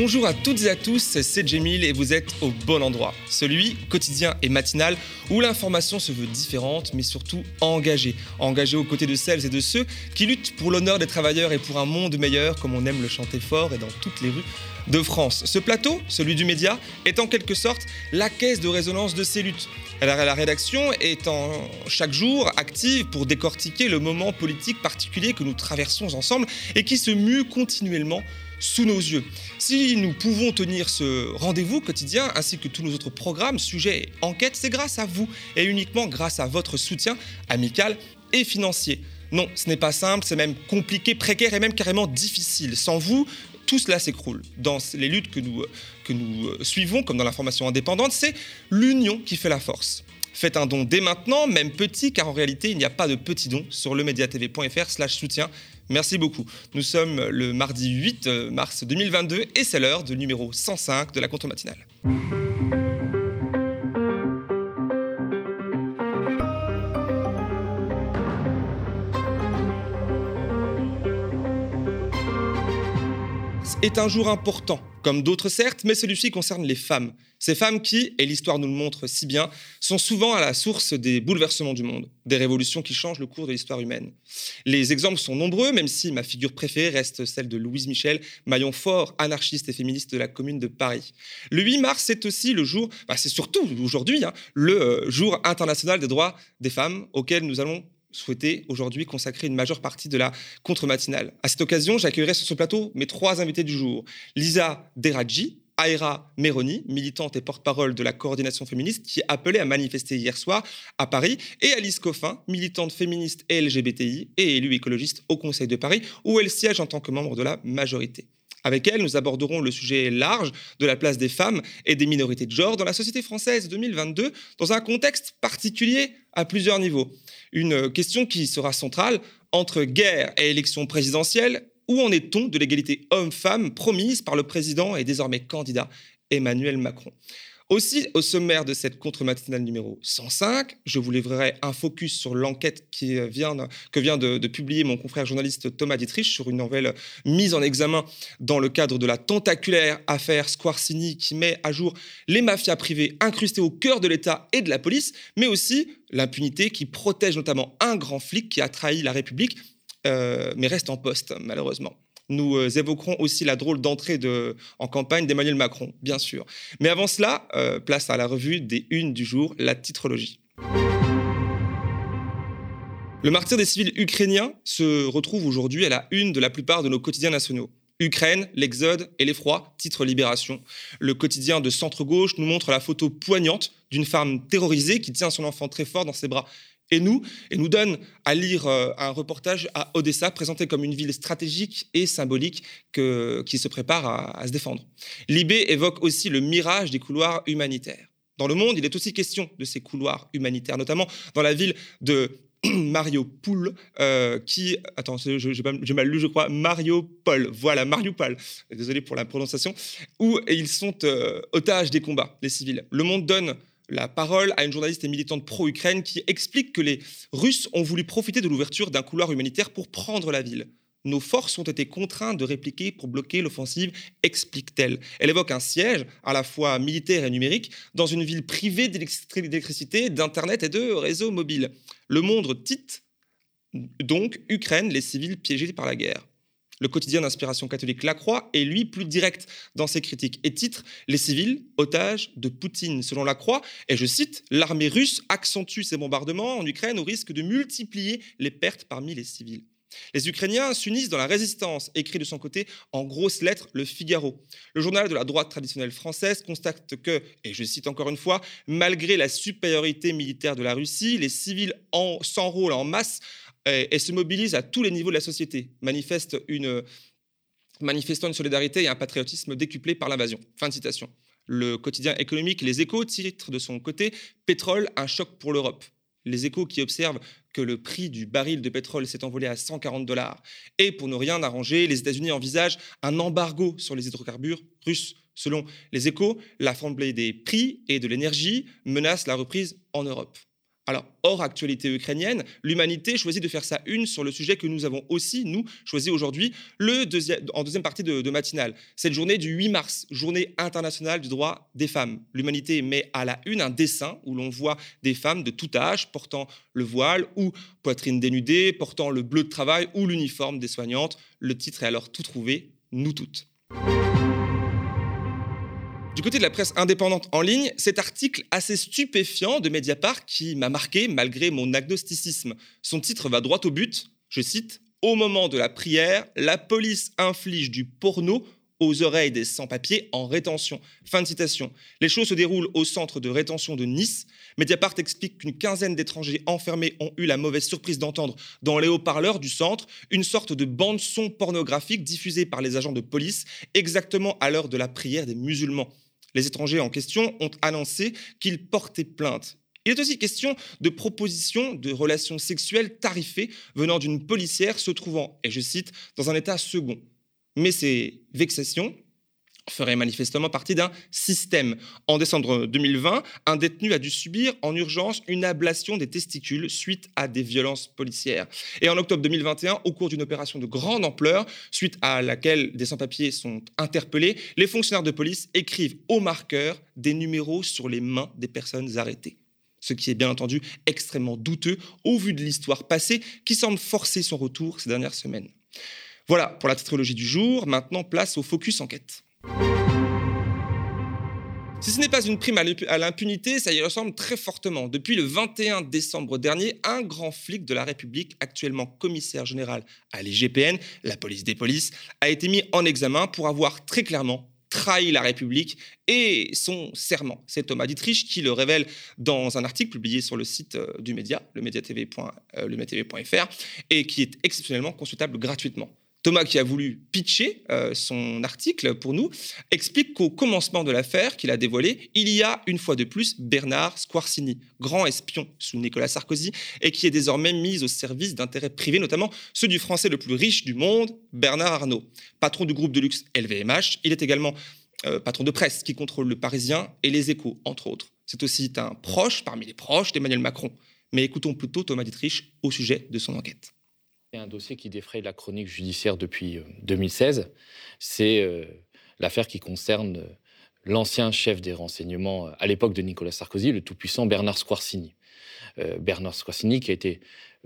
Bonjour à toutes et à tous, c'est Jemil et vous êtes au bon endroit. Celui quotidien et matinal où l'information se veut différente mais surtout engagée. Engagée aux côtés de celles et de ceux qui luttent pour l'honneur des travailleurs et pour un monde meilleur comme on aime le chanter fort et dans toutes les rues de France. Ce plateau, celui du média, est en quelque sorte la caisse de résonance de ces luttes. La rédaction est en chaque jour active pour décortiquer le moment politique particulier que nous traversons ensemble et qui se mue continuellement sous nos yeux. Si nous pouvons tenir ce rendez-vous quotidien ainsi que tous nos autres programmes, sujets et enquêtes, c'est grâce à vous et uniquement grâce à votre soutien amical et financier. Non, ce n'est pas simple, c'est même compliqué, précaire et même carrément difficile. Sans vous, tout cela s'écroule. Dans les luttes que nous, que nous euh, suivons, comme dans l'information indépendante, c'est l'union qui fait la force. Faites un don dès maintenant, même petit, car en réalité, il n'y a pas de petit don sur lemediatv.fr slash soutien. Merci beaucoup. Nous sommes le mardi 8 euh, mars 2022 et c'est l'heure de numéro 105 de la contre-matinale. est un jour important, comme d'autres certes, mais celui-ci concerne les femmes. Ces femmes qui, et l'histoire nous le montre si bien, sont souvent à la source des bouleversements du monde, des révolutions qui changent le cours de l'histoire humaine. Les exemples sont nombreux, même si ma figure préférée reste celle de Louise Michel, maillon fort, anarchiste et féministe de la Commune de Paris. Le 8 mars, c'est aussi le jour, bah, c'est surtout aujourd'hui, hein, le euh, jour international des droits des femmes, auquel nous allons souhaité aujourd'hui consacrer une majeure partie de la contre-matinale. À cette occasion, j'accueillerai sur ce plateau mes trois invités du jour. Lisa Deradji, Aira Meroni, militante et porte-parole de la coordination féministe, qui appelait à manifester hier soir à Paris, et Alice Coffin, militante féministe et LGBTI et élue écologiste au Conseil de Paris, où elle siège en tant que membre de la majorité. Avec elle, nous aborderons le sujet large de la place des femmes et des minorités de genre dans la société française 2022, dans un contexte particulier à plusieurs niveaux. Une question qui sera centrale entre guerre et élection présidentielle. Où en est-on de l'égalité homme-femme promise par le président et désormais candidat Emmanuel Macron? Aussi, au sommaire de cette contre-matinale numéro 105, je vous livrerai un focus sur l'enquête qui vient, que vient de, publier mon confrère journaliste Thomas Dietrich sur une nouvelle mise en examen dans le cadre de la tentaculaire affaire Squarcini qui met à jour les mafias privées incrustées au cœur de l'État et de la police, mais aussi l'impunité qui protège notamment un grand flic qui a trahi la République, euh, mais reste en poste malheureusement. Nous euh, évoquerons aussi la drôle d'entrée en campagne d'Emmanuel Macron, bien sûr. Mais avant cela, euh, place à la revue des unes du jour, la titrologie. Le martyr des civils ukrainiens se retrouve aujourd'hui à la une de la plupart de nos quotidiens nationaux. Ukraine, l'exode et l'effroi, titre Libération. Le quotidien de centre-gauche nous montre la photo poignante d'une femme terrorisée qui tient son enfant très fort dans ses bras et nous, et nous donne à lire euh, un reportage à Odessa, présenté comme une ville stratégique et symbolique qui se prépare à, se défendre. Libé évoque aussi le mirage des couloirs humanitaires. Dans le monde, il est aussi question de ces couloirs humanitaires, notamment dans la ville de Mariupol, euh, qui, attends, j'ai mal lu, je crois, Mariupol, voilà, Mariupol, désolé pour la prononciation, où ils sont euh, otages des combats, les civils. Le monde donne la parole à une journaliste et militante pro-Ukraine qui explique que les Russes ont voulu profiter de l'ouverture d'un couloir humanitaire pour prendre la ville. Nos forces ont été contraintes de répliquer pour bloquer l'offensive, explique-t-elle. Elle évoque un siège, à la fois militaire et numérique, dans une ville privée d'électricité, d'Internet et de réseaux mobiles. Le monde titre donc Ukraine, les civils piégés par la guerre. Le quotidien d'inspiration catholique La Croix est lui plus direct dans ses critiques et titre Les civils, otages de Poutine. Selon La Croix, et je cite, l'armée russe accentue ses bombardements en Ukraine au risque de multiplier les pertes parmi les civils. Les Ukrainiens s'unissent dans la résistance, écrit de son côté en grosses lettres le Figaro. Le journal de la droite traditionnelle française constate que, et je cite encore une fois, malgré la supériorité militaire de la Russie, les civils s'enrôlent en masse et, se mobilise à tous les niveaux de la société, manifeste une, manifestant une solidarité et un patriotisme décuplés par l'invasion. Fin de citation. Le quotidien économique Les Échos titre de son côté Pétrole, un choc pour l'Europe. Les Échos qui observent que le prix du baril de pétrole s'est envolé à 140 dollars. Et pour ne rien arranger, les États-Unis envisagent un embargo sur les hydrocarbures russes. Selon les Échos, la des prix et de l'énergie menace la reprise en Europe. Alors, hors actualité ukrainienne, l'humanité choisit de faire sa une sur le sujet que nous avons aussi, nous, choisi aujourd'hui, en deuxième partie de, de matinale. Cette journée du 8 mars, journée internationale du droit des femmes. L'humanité met à la une un dessin où l'on voit des femmes de tout âge portant le voile ou poitrine dénudée, portant le bleu de travail ou l'uniforme des soignantes. Le titre est alors tout trouvé, nous toutes. Du côté de la presse indépendante en ligne, cet article assez stupéfiant de Mediapart qui m'a marqué malgré mon agnosticisme. Son titre va droit au but, je cite, Au moment de la prière, la police inflige du porno aux oreilles des sans-papiers en rétention. Fin de citation. Les choses se déroulent au centre de rétention de Nice. Mediapart explique qu'une quinzaine d'étrangers enfermés ont eu la mauvaise surprise d'entendre dans les haut-parleurs du centre une sorte de bande-son pornographique diffusée par les agents de police exactement à l'heure de la prière des musulmans. Les étrangers en question ont annoncé qu'ils portaient plainte. Il est aussi question de propositions de relations sexuelles tarifées venant d'une policière se trouvant, et je cite, dans un état second. Mais ces vexations ferait manifestement partie d'un système. En décembre 2020, un détenu a dû subir en urgence une ablation des testicules suite à des violences policières. Et en octobre 2021, au cours d'une opération de grande ampleur, suite à laquelle des sans-papiers sont interpellés, les fonctionnaires de police écrivent au marqueur des numéros sur les mains des personnes arrêtées. Ce qui est bien entendu extrêmement douteux au vu de l'histoire passée qui semble forcer son retour ces dernières semaines. Voilà pour la tétralogie du jour. Maintenant, place au focus enquête. Si ce n'est pas une prime à l'impunité, ça y ressemble très fortement. Depuis le 21 décembre dernier, un grand flic de la République, actuellement commissaire général à l'IGPN, la police des polices, a été mis en examen pour avoir très clairement trahi la République et son serment. C'est Thomas Dietrich qui le révèle dans un article publié sur le site euh, du média, le mediatv.fr, euh, et qui est exceptionnellement consultable gratuitement. Thomas, qui a voulu pitcher euh, son article pour nous, explique qu'au commencement de l'affaire qu'il a dévoilée, il y a une fois de plus Bernard Squarcini, grand espion sous Nicolas Sarkozy, et qui est désormais mis au service d'intérêts privés, notamment ceux du Français le plus riche du monde, Bernard Arnault. Patron du groupe de luxe LVMH, il est également euh, patron de presse qui contrôle le Parisien et les Échos, entre autres. C'est aussi un proche parmi les proches d'Emmanuel Macron. Mais écoutons plutôt Thomas Dietrich au sujet de son enquête. C'est un dossier qui défraye la chronique judiciaire depuis 2016. Euh, C'est euh, l'affaire qui concerne euh, l'ancien chef des renseignements à l'époque de Nicolas Sarkozy, le tout-puissant Bernard Squarcini. Bernard Squarcini qui a été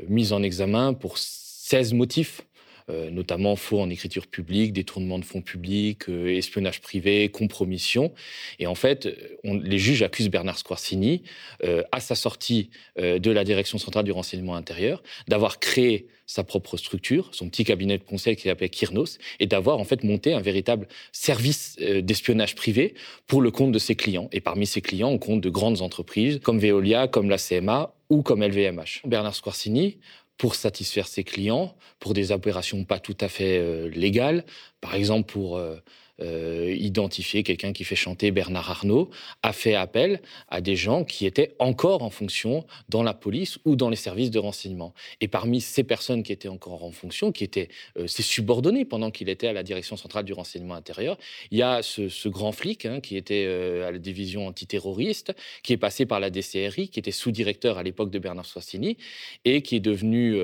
mis en examen pour 16 motifs notamment faux en écriture publique, détournement de fonds publics, euh, espionnage privé, compromission. Et en fait, les juges accusent Bernard Squarcini, euh, à sa sortie de la direction centrale du renseignement intérieur, d'avoir créé sa propre structure, son petit cabinet de conseil qu'il appelait Kyrnos, et d'avoir en fait monté un véritable service d'espionnage privé pour le compte de ses clients. Et parmi ses clients, on compte de grandes entreprises comme Veolia, comme la CMA ou comme LVMH. Bernard Squarcini pour satisfaire ses clients, pour des opérations pas tout à fait euh, légales, par exemple pour euh, euh, identifier quelqu'un qui fait chanter Bernard Arnault, a fait appel à des gens qui étaient encore en fonction dans la police ou dans les services de renseignement. Et parmi ces personnes qui étaient encore en fonction, qui étaient euh, ses subordonnés pendant qu'il était à la direction centrale du renseignement intérieur, il y a ce, grand flic hein, qui était euh, à la division antiterroriste, qui est passé par la DCRI, qui était sous-directeur à l'époque de Bernard Soissini et qui est devenu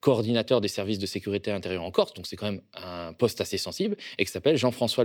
coordinateur des services de sécurité intérieure en Corse. Donc c'est quand même un poste assez sensible et qui s'appelle Jean-François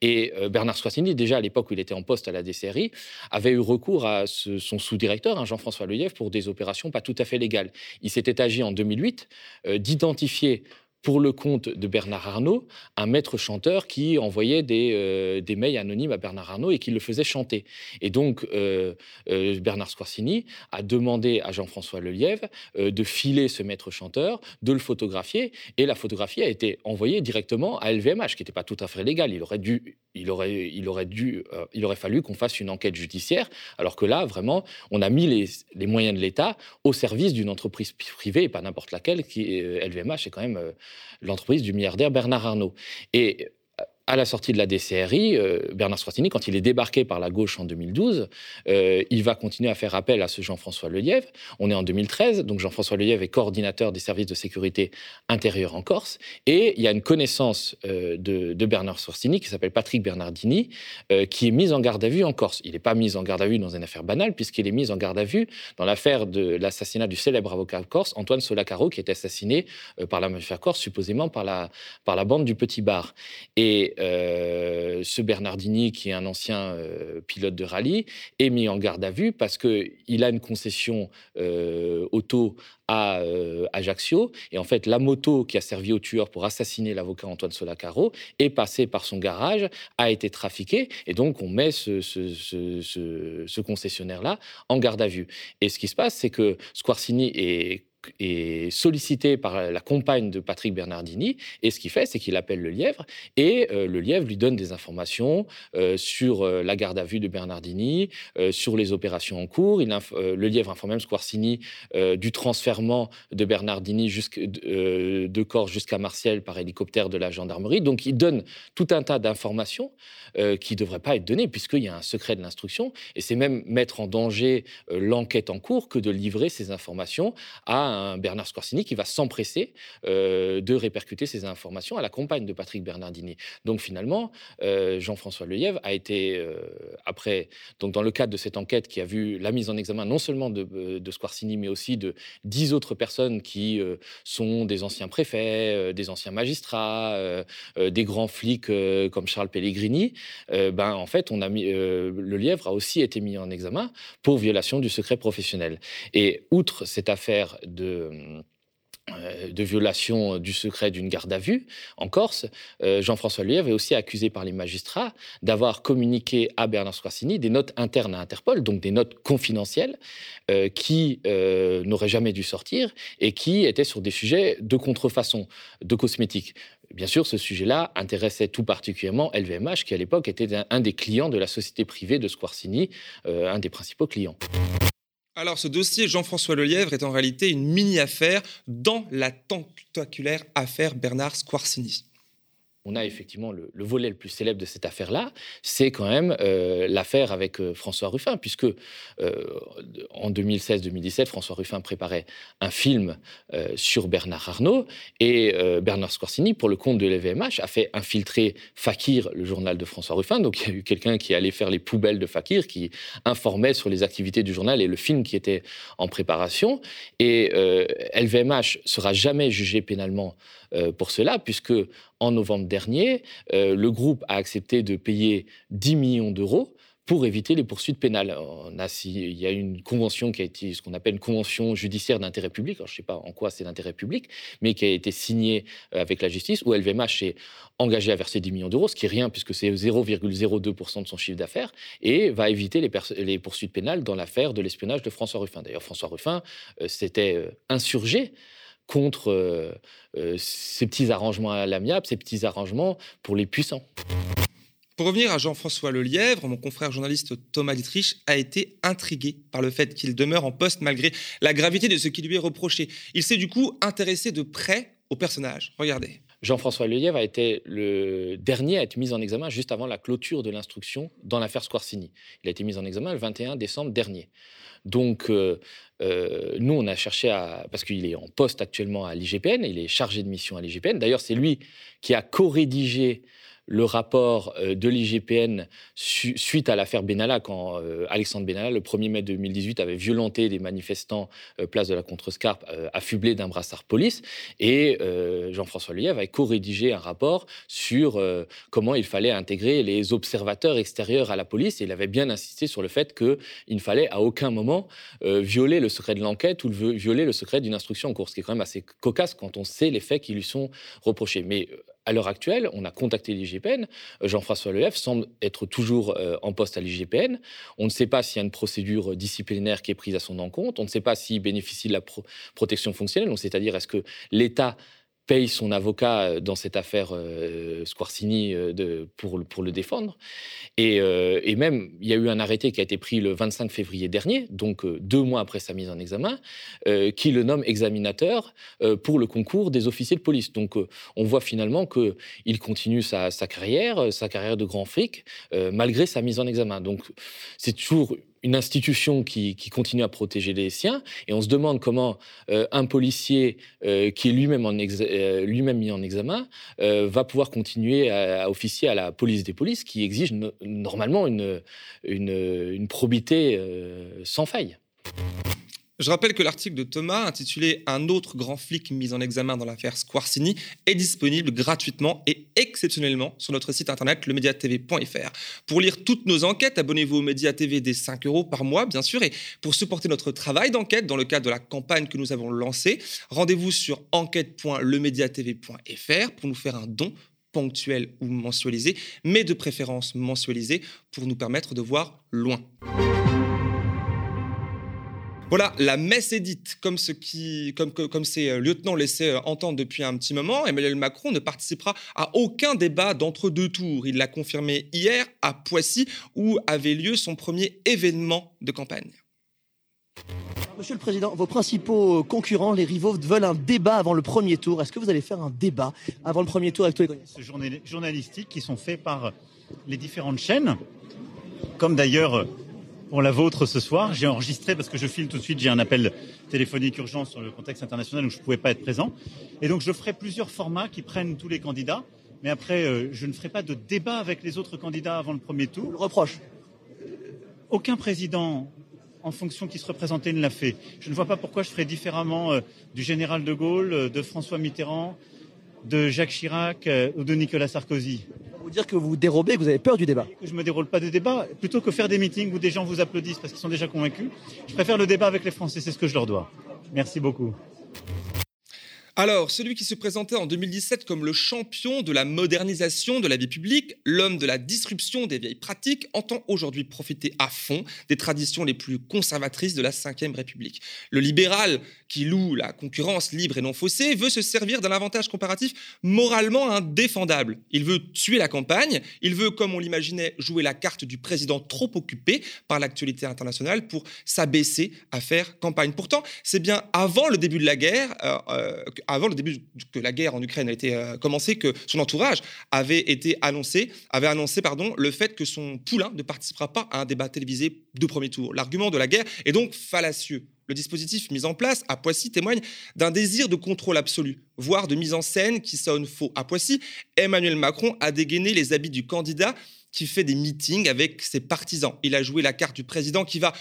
Et euh, Bernard Soissini, déjà à l'époque où il était en poste à la DCRI, avait eu recours à son sous-directeur, hein, Jean-François Lelièvre, pour des opérations pas tout à fait légales. Il s'était agi en 2008 euh, d'identifier pour le compte de Bernard Arnault, un maître chanteur qui envoyait des, euh, des, mails anonymes à Bernard Arnault et qui le faisait chanter. Et donc, euh, euh, Bernard Squarcini a demandé à Jean-François Lelièvre de filer ce maître chanteur, de le photographier, et la photographie a été envoyée directement à LVMH, qui n'était pas tout à fait légal. Il aurait dû, il aurait, il aurait dû, il aurait fallu qu'on fasse une enquête judiciaire, alors que là, vraiment, on a mis les, moyens de l'État au service d'une entreprise privée, et pas n'importe laquelle, qui LVMH est quand même l'entreprise du milliardaire Bernard Arnault. À la sortie de la DCRI, euh, Bernard Squarcini, quand il est débarqué par la gauche en 2012, euh, il va continuer à faire appel à ce Jean-François Lelièvre. On est en 2013, donc Jean-François Lelièvre est coordinateur des services de sécurité intérieure en Corse. Et il y a une connaissance euh, de, Bernard Squarcini qui s'appelle Patrick Bernardini, qui est mis en garde à vue en Corse. Il n'est pas mis en garde à vue dans une affaire banale, puisqu'il est mis en garde à vue dans l'affaire de l'assassinat du célèbre avocat corse, Antoine Solacaro, qui est assassiné par la mafia corse, supposément par la, par la bande du Petit Bar. Euh, ce Bernardini, qui est un ancien euh, pilote de rallye, est mis en garde à vue parce qu'il a une concession euh, auto à Ajaccio. Et en fait, la moto qui a servi au tueur pour assassiner l'avocat Antoine Solacaro est passée par son garage, a été trafiquée. Et donc, on met ce, ce concessionnaire-là en garde à vue. Et ce qui se passe, c'est que Squarcini est est sollicité par la compagne de Patrick Bernardini. Et ce qu'il fait, c'est qu'il appelle le lièvre et euh, le lièvre lui donne des informations euh, sur euh, la garde à vue de Bernardini, sur les opérations en cours. Le lièvre informe même Squarcini du transfèrement de Bernardini de, Corse jusqu'à Marseille par hélicoptère de la gendarmerie. Donc il donne tout un tas d'informations qui ne devraient pas être données puisqu'il y a un secret de l'instruction. Et c'est même mettre en danger l'enquête en cours que de livrer ces informations à un Bernard Scorsini qui va s'empresser euh, de répercuter ces informations à la compagne de Patrick Bernardini. Donc finalement, euh, Jean-François Lelièvre a été, euh, après, donc dans le cadre de cette enquête qui a vu la mise en examen non seulement de, de Squarcini, mais aussi de dix autres personnes qui sont des anciens préfets, des anciens magistrats, des grands flics comme Charles Pellegrini, ben, en fait, on a le a aussi été mis en examen pour violation du secret professionnel. Et outre cette affaire euh, de violation du secret d'une garde à vue en Corse, euh, Jean-François Lièvre est aussi accusé par les magistrats d'avoir communiqué à Bernard Squarcini des notes internes à Interpol, donc des notes confidentielles euh, qui n'auraient jamais dû sortir et qui étaient sur des sujets de contrefaçon, de cosmétiques. Bien sûr, ce sujet-là intéressait tout particulièrement LVMH, qui à l'époque était un, des clients de la société privée de Squarcini, un des principaux clients. Alors, ce dossier Jean-François Lelièvre est en réalité une mini-affaire dans la tentaculaire affaire Bernard Squarcini on a effectivement le, volet le plus célèbre de cette affaire-là, c'est quand même euh, l'affaire avec euh, François Ruffin, puisque euh, en 2016-2017, François Ruffin préparait un film sur Bernard Arnault, et Bernard Scorsini, pour le compte de l'EVMH, a fait infiltrer Fakir, le journal de François Ruffin. Donc il y a eu quelqu'un qui allait faire les poubelles de Fakir, qui informait sur les activités du journal et le film qui était en préparation. Et LVMH sera jamais jugé pénalement pour cela, puisque en novembre dernier, euh, le groupe a accepté de payer 10 millions d'euros pour éviter les poursuites pénales. Il y a une convention qui a été ce qu'on appelle une convention judiciaire d'intérêt public, je ne sais pas en quoi c'est d'intérêt public, mais qui a été signée euh, avec la justice, où LVMH est engagé à verser 10 millions d'euros, ce qui est rien puisque c'est 0,02% de son chiffre d'affaires, et va éviter les, les poursuites pénales dans l'affaire de l'espionnage de François Ruffin. D'ailleurs, François Ruffin euh, s'était insurgé contre euh, euh, ces petits arrangements à l'amiable, ces petits arrangements pour les puissants. Pour revenir à Jean-François Lelièvre, mon confrère journaliste Thomas Dietrich a été intrigué par le fait qu'il demeure en poste malgré la gravité de ce qui lui est reproché. Il s'est du coup intéressé de près au personnage. Regardez. Jean-François Lelièvre a été le dernier à être mis en examen juste avant la clôture de l'instruction dans l'affaire Squarcini. Il a été mis en examen le 21 décembre dernier. Donc, euh, euh, nous, on a cherché à. Parce qu'il est en poste actuellement à l'IGPN, il est chargé de mission à l'IGPN. D'ailleurs, c'est lui qui a co-rédigé le rapport euh, de l'IGPN suite à l'affaire Benalla, quand euh, Alexandre Benalla, le 1er mai 2018, avait violenté des manifestants euh, place de la Contrescarpe, affublés d'un brassard police. Et Jean-François Lelièvre avait co-rédigé un rapport sur comment il fallait intégrer les observateurs extérieurs à la police. Et il avait bien insisté sur le fait qu'il ne fallait à aucun moment violer le secret de l'enquête ou violer le secret d'une instruction en cours, ce qui est quand même assez cocasse quand on sait les faits qui lui sont reprochés. Mais à l'heure actuelle, on a contacté l'IGPN. Euh, Jean-François Lef semble être toujours euh, en poste à l'IGPN. On ne sait pas s'il y a une procédure disciplinaire qui est prise à son encontre. On ne sait pas s'il bénéficie de la protection fonctionnelle, c'est-à-dire est-ce que l'État paye son avocat euh, dans cette affaire euh, Squarcini euh, pour, le défendre. Et, et, même, il y a eu un arrêté qui a été pris le 25 février dernier, donc deux mois après sa mise en examen, qui le nomme examinateur pour le concours des officiers de police. Donc on voit finalement qu'il continue sa, sa, carrière, sa carrière de grand fric, malgré sa mise en examen. Donc c'est toujours une institution qui, continue à protéger les siens, et on se demande comment euh, un policier euh, qui est lui-même euh, lui-même mis en examen va pouvoir continuer à, officier à la police des polices, qui exige normalement une probité sans faille. Je rappelle que l'article de Thomas, intitulé Un autre grand flic mis en examen dans l'affaire Squarcini, est disponible gratuitement et exceptionnellement sur notre site internet lemediatv.fr. Pour lire toutes nos enquêtes, abonnez-vous au Média TV des 5 euros par mois, bien sûr. Et pour supporter notre travail d'enquête dans le cadre de la campagne que nous avons lancée, rendez-vous sur enquête.lemediatv.fr pour nous faire un don ponctuel ou mensualisé, mais de préférence mensualisé pour nous permettre de voir loin. Voilà, la messe est dite, comme, ce qui, comme, comme ces euh, lieutenants laissaient euh, entendre depuis un petit moment. Emmanuel Macron ne participera à aucun débat d'entre-deux tours. Il l'a confirmé hier à Poissy, où avait lieu son premier événement de campagne. Monsieur le Président, vos principaux concurrents, les rivaux, veulent un débat avant le premier tour. Est-ce que vous allez faire un débat avant le premier tour avec tous les journalistiques qui sont faits par les différentes chaînes, comme d'ailleurs pour la vôtre ce soir. J'ai enregistré parce que je file tout de suite. J'ai un appel téléphonique urgent sur le contexte international où je ne pouvais pas être présent. Et donc je ferai plusieurs formats qui prennent tous les candidats. Mais après, euh, je ne ferai pas de débat avec les autres candidats avant le premier tour. Le reproche. Aucun président en fonction qui se représentait ne l'a fait. Je ne vois pas pourquoi je ferais différemment euh, du général de Gaulle, euh, de François Mitterrand, de Jacques Chirac ou de Nicolas Sarkozy vous dire que vous dérobez, que vous avez peur du débat. Je me déroule pas de débat. Plutôt que faire des meetings où des gens vous applaudissent parce qu'ils sont déjà convaincus, je préfère le débat avec les Français. C'est ce que je leur dois. Merci beaucoup. Alors, celui qui se présentait en 2017 comme le champion de la modernisation de la vie publique, l'homme de la disruption des vieilles pratiques, entend aujourd'hui profiter à fond des traditions les plus conservatrices de la Ve République. Le libéral, qui loue la concurrence libre et non faussée, veut se servir d'un avantage comparatif moralement indéfendable. Il veut tuer la campagne, il veut, comme on l'imaginait, jouer la carte du président trop occupé par l'actualité internationale pour s'abaisser à faire campagne. Pourtant, c'est bien avant le début de la guerre, euh, euh, avant le début que la guerre en Ukraine a été euh, commencée, que son entourage avait été annoncé, avait annoncé pardon, le fait que son poulain ne participera pas à un débat télévisé de premier tour. L'argument de la guerre est donc fallacieux. Le dispositif mis en place à Poissy témoigne d'un désir de contrôle absolu, voire de mise en scène qui sonne faux. À Poissy, Emmanuel Macron a dégainé les habits du candidat qui fait des meetings avec ses partisans. Il a joué la carte du président qui va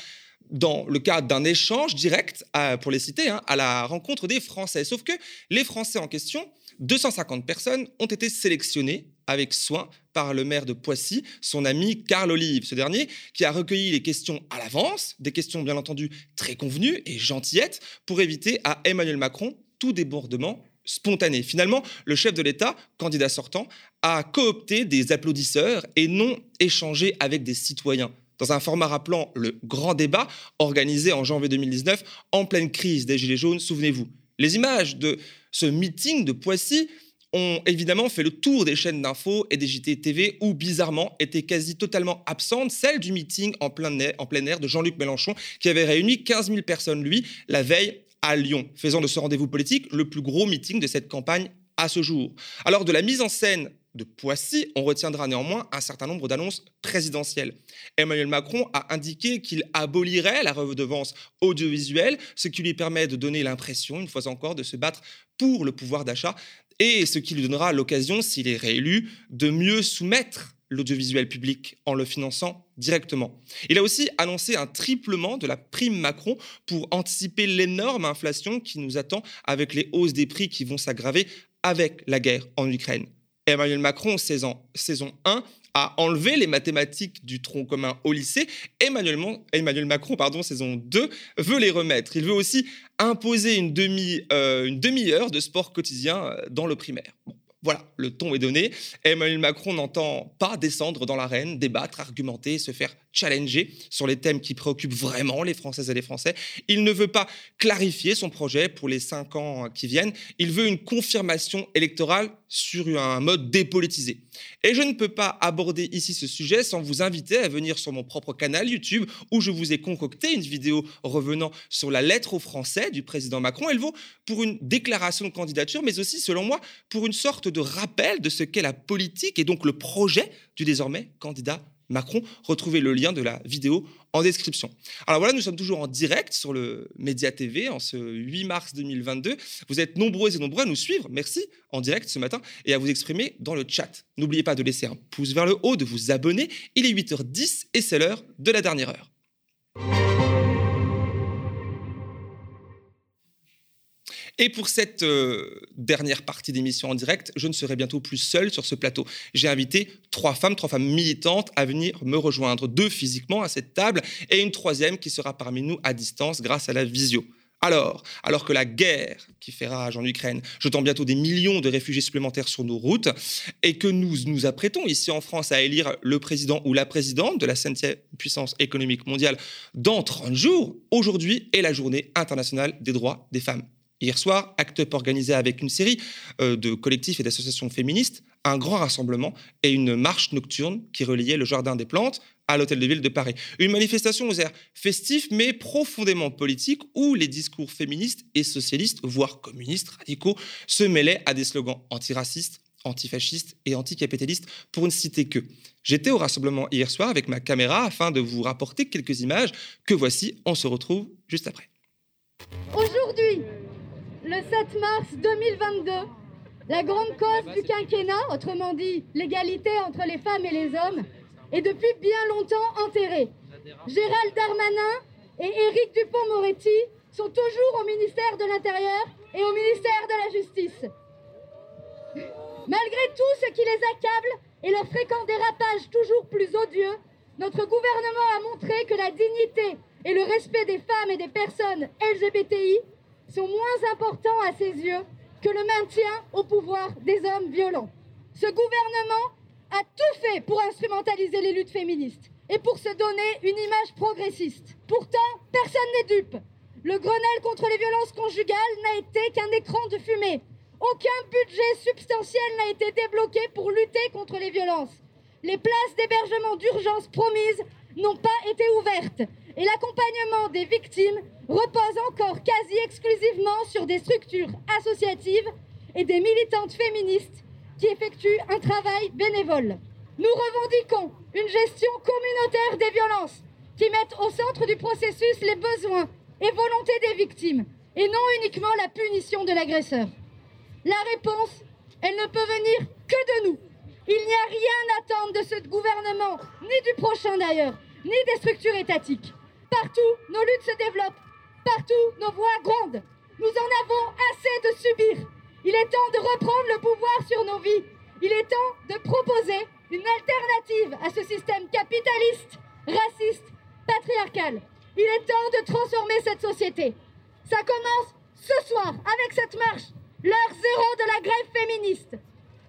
dans le cadre d'un échange direct, pour les citer, hein, à la rencontre des Français. Sauf que les Français en question, 250 personnes, ont été sélectionnées avec soin par le maire de Poissy, son ami Carl Olive. Ce dernier qui a recueilli les questions à l'avance, des questions bien entendu très convenues et gentillettes, pour éviter à Emmanuel Macron tout débordement spontané. Finalement, le chef de l'État, candidat sortant, a coopté des applaudisseurs et non échangé avec des citoyens dans un format rappelant le grand débat organisé en janvier 2019 en pleine crise des Gilets jaunes, souvenez-vous. Les images de ce meeting de Poissy ont évidemment fait le tour des chaînes d'infos et des JT TV où, bizarrement, étaient quasi totalement absentes celle du meeting en plein air, en plein air de Jean-Luc Mélenchon qui avait réuni 15 000 personnes, lui, la veille à Lyon, faisant de ce rendez-vous politique le plus gros meeting de cette campagne à ce jour. Alors de la mise en scène de Poissy, on retiendra néanmoins un certain nombre d'annonces présidentielles. Emmanuel Macron a indiqué qu'il abolirait la redevance audiovisuelle, ce qui lui permet de donner l'impression, une fois encore, de se battre pour le pouvoir d'achat et ce qui lui donnera l'occasion, s'il est réélu, de mieux soumettre l'audiovisuel public en le finançant directement. Il a aussi annoncé un triplement de la prime Macron pour anticiper l'énorme inflation qui nous attend avec les hausses des prix qui vont s'aggraver avec la guerre en Ukraine. Emmanuel Macron, saison, saison 1, a enlevé les mathématiques du tronc commun au lycée. Emmanuel, Emmanuel Macron, pardon, saison 2, veut les remettre. Il veut aussi imposer une, euh, demi-heure de sport quotidien euh, dans le primaire. Voilà, le ton est donné. Emmanuel Macron n'entend pas descendre dans l'arène, débattre, argumenter, se faire challenger sur les thèmes qui préoccupent vraiment les Françaises et les Français. Il ne veut pas clarifier son projet pour les cinq ans qui viennent. Il veut une confirmation électorale sur un mode dépolitisé. Et je ne peux pas aborder ici ce sujet sans vous inviter à venir sur mon propre canal YouTube où je vous ai concocté une vidéo revenant sur la lettre aux Français du président Macron. Elle vaut pour une déclaration de candidature, mais aussi, selon moi, pour une sorte de rappel de ce qu'est la politique et donc le projet du désormais candidat Macron. Retrouvez le lien de la vidéo en description. Alors voilà, nous sommes toujours en direct sur le Média TV en ce 8 mars 2022. Vous êtes nombreux et nombreux à nous suivre. Merci en direct ce matin et à vous exprimer dans le chat. N'oubliez pas de laisser un pouce vers le haut, de vous abonner. Il est 8h10 et c'est l'heure de la dernière heure. Et pour cette euh, dernière partie d'émission en direct, je ne serai bientôt plus seul sur ce plateau. J'ai invité trois femmes, trois femmes militantes à venir me rejoindre, deux physiquement à cette table et une troisième qui sera parmi nous à distance grâce à la visio. Alors, alors que la guerre qui fait rage en Ukraine, jetant bientôt des millions de réfugiés supplémentaires sur nos routes, et que nous nous apprêtons ici en France à élire le président ou la présidente de la cinquième puissance économique mondiale dans 30 jours, aujourd'hui est la journée internationale des droits des femmes. Hier soir, Act Up organisé avec une série euh, de collectifs et d'associations féministes, un grand rassemblement et une marche nocturne qui reliait le Jardin des Plantes à l'Hôtel de Ville de Paris. Une manifestation aux airs festifs mais profondément politique où les discours féministes et socialistes, voire communistes radicaux, se mêlaient à des slogans antiracistes, antifascistes et anticapitalistes, pour ne citer que. J'étais au rassemblement hier soir avec ma caméra afin de vous rapporter quelques images que voici, on se retrouve juste après. Aujourd'hui, le 7 mars 2022, la grande cause du quinquennat, autrement dit l'égalité entre les femmes et les hommes, est depuis bien longtemps enterrée. Gérald Darmanin et Éric Dupont-Moretti sont toujours au ministère de l'Intérieur et au ministère de la Justice. Malgré tout ce qui les accable et leurs fréquents dérapages toujours plus odieux, notre gouvernement a montré que la dignité et le respect des femmes et des personnes LGBTI sont moins importants à ses yeux que le maintien au pouvoir des hommes violents. Ce gouvernement a tout fait pour instrumentaliser les luttes féministes et pour se donner une image progressiste. Pourtant, personne n'est dupe. Le Grenelle contre les violences conjugales n'a été qu'un écran de fumée. Aucun budget substantiel n'a été débloqué pour lutter contre les violences. Les places d'hébergement d'urgence promises n'ont pas été ouvertes et l'accompagnement des victimes repose encore quasi exclusivement sur des structures associatives et des militantes féministes qui effectuent un travail bénévole. Nous revendiquons une gestion communautaire des violences qui mette au centre du processus les besoins et volontés des victimes et non uniquement la punition de l'agresseur. La réponse, elle ne peut venir que de nous. Il n'y a rien à attendre de ce gouvernement, ni du prochain d'ailleurs, ni des structures étatiques. Partout, nos luttes se développent. Partout, nos voix grondent. Nous en avons assez de subir. Il est temps de reprendre le pouvoir sur nos vies. Il est temps de proposer une alternative à ce système capitaliste, raciste, patriarcal. Il est temps de transformer cette société. Ça commence ce soir avec cette marche, l'heure zéro de la grève féministe.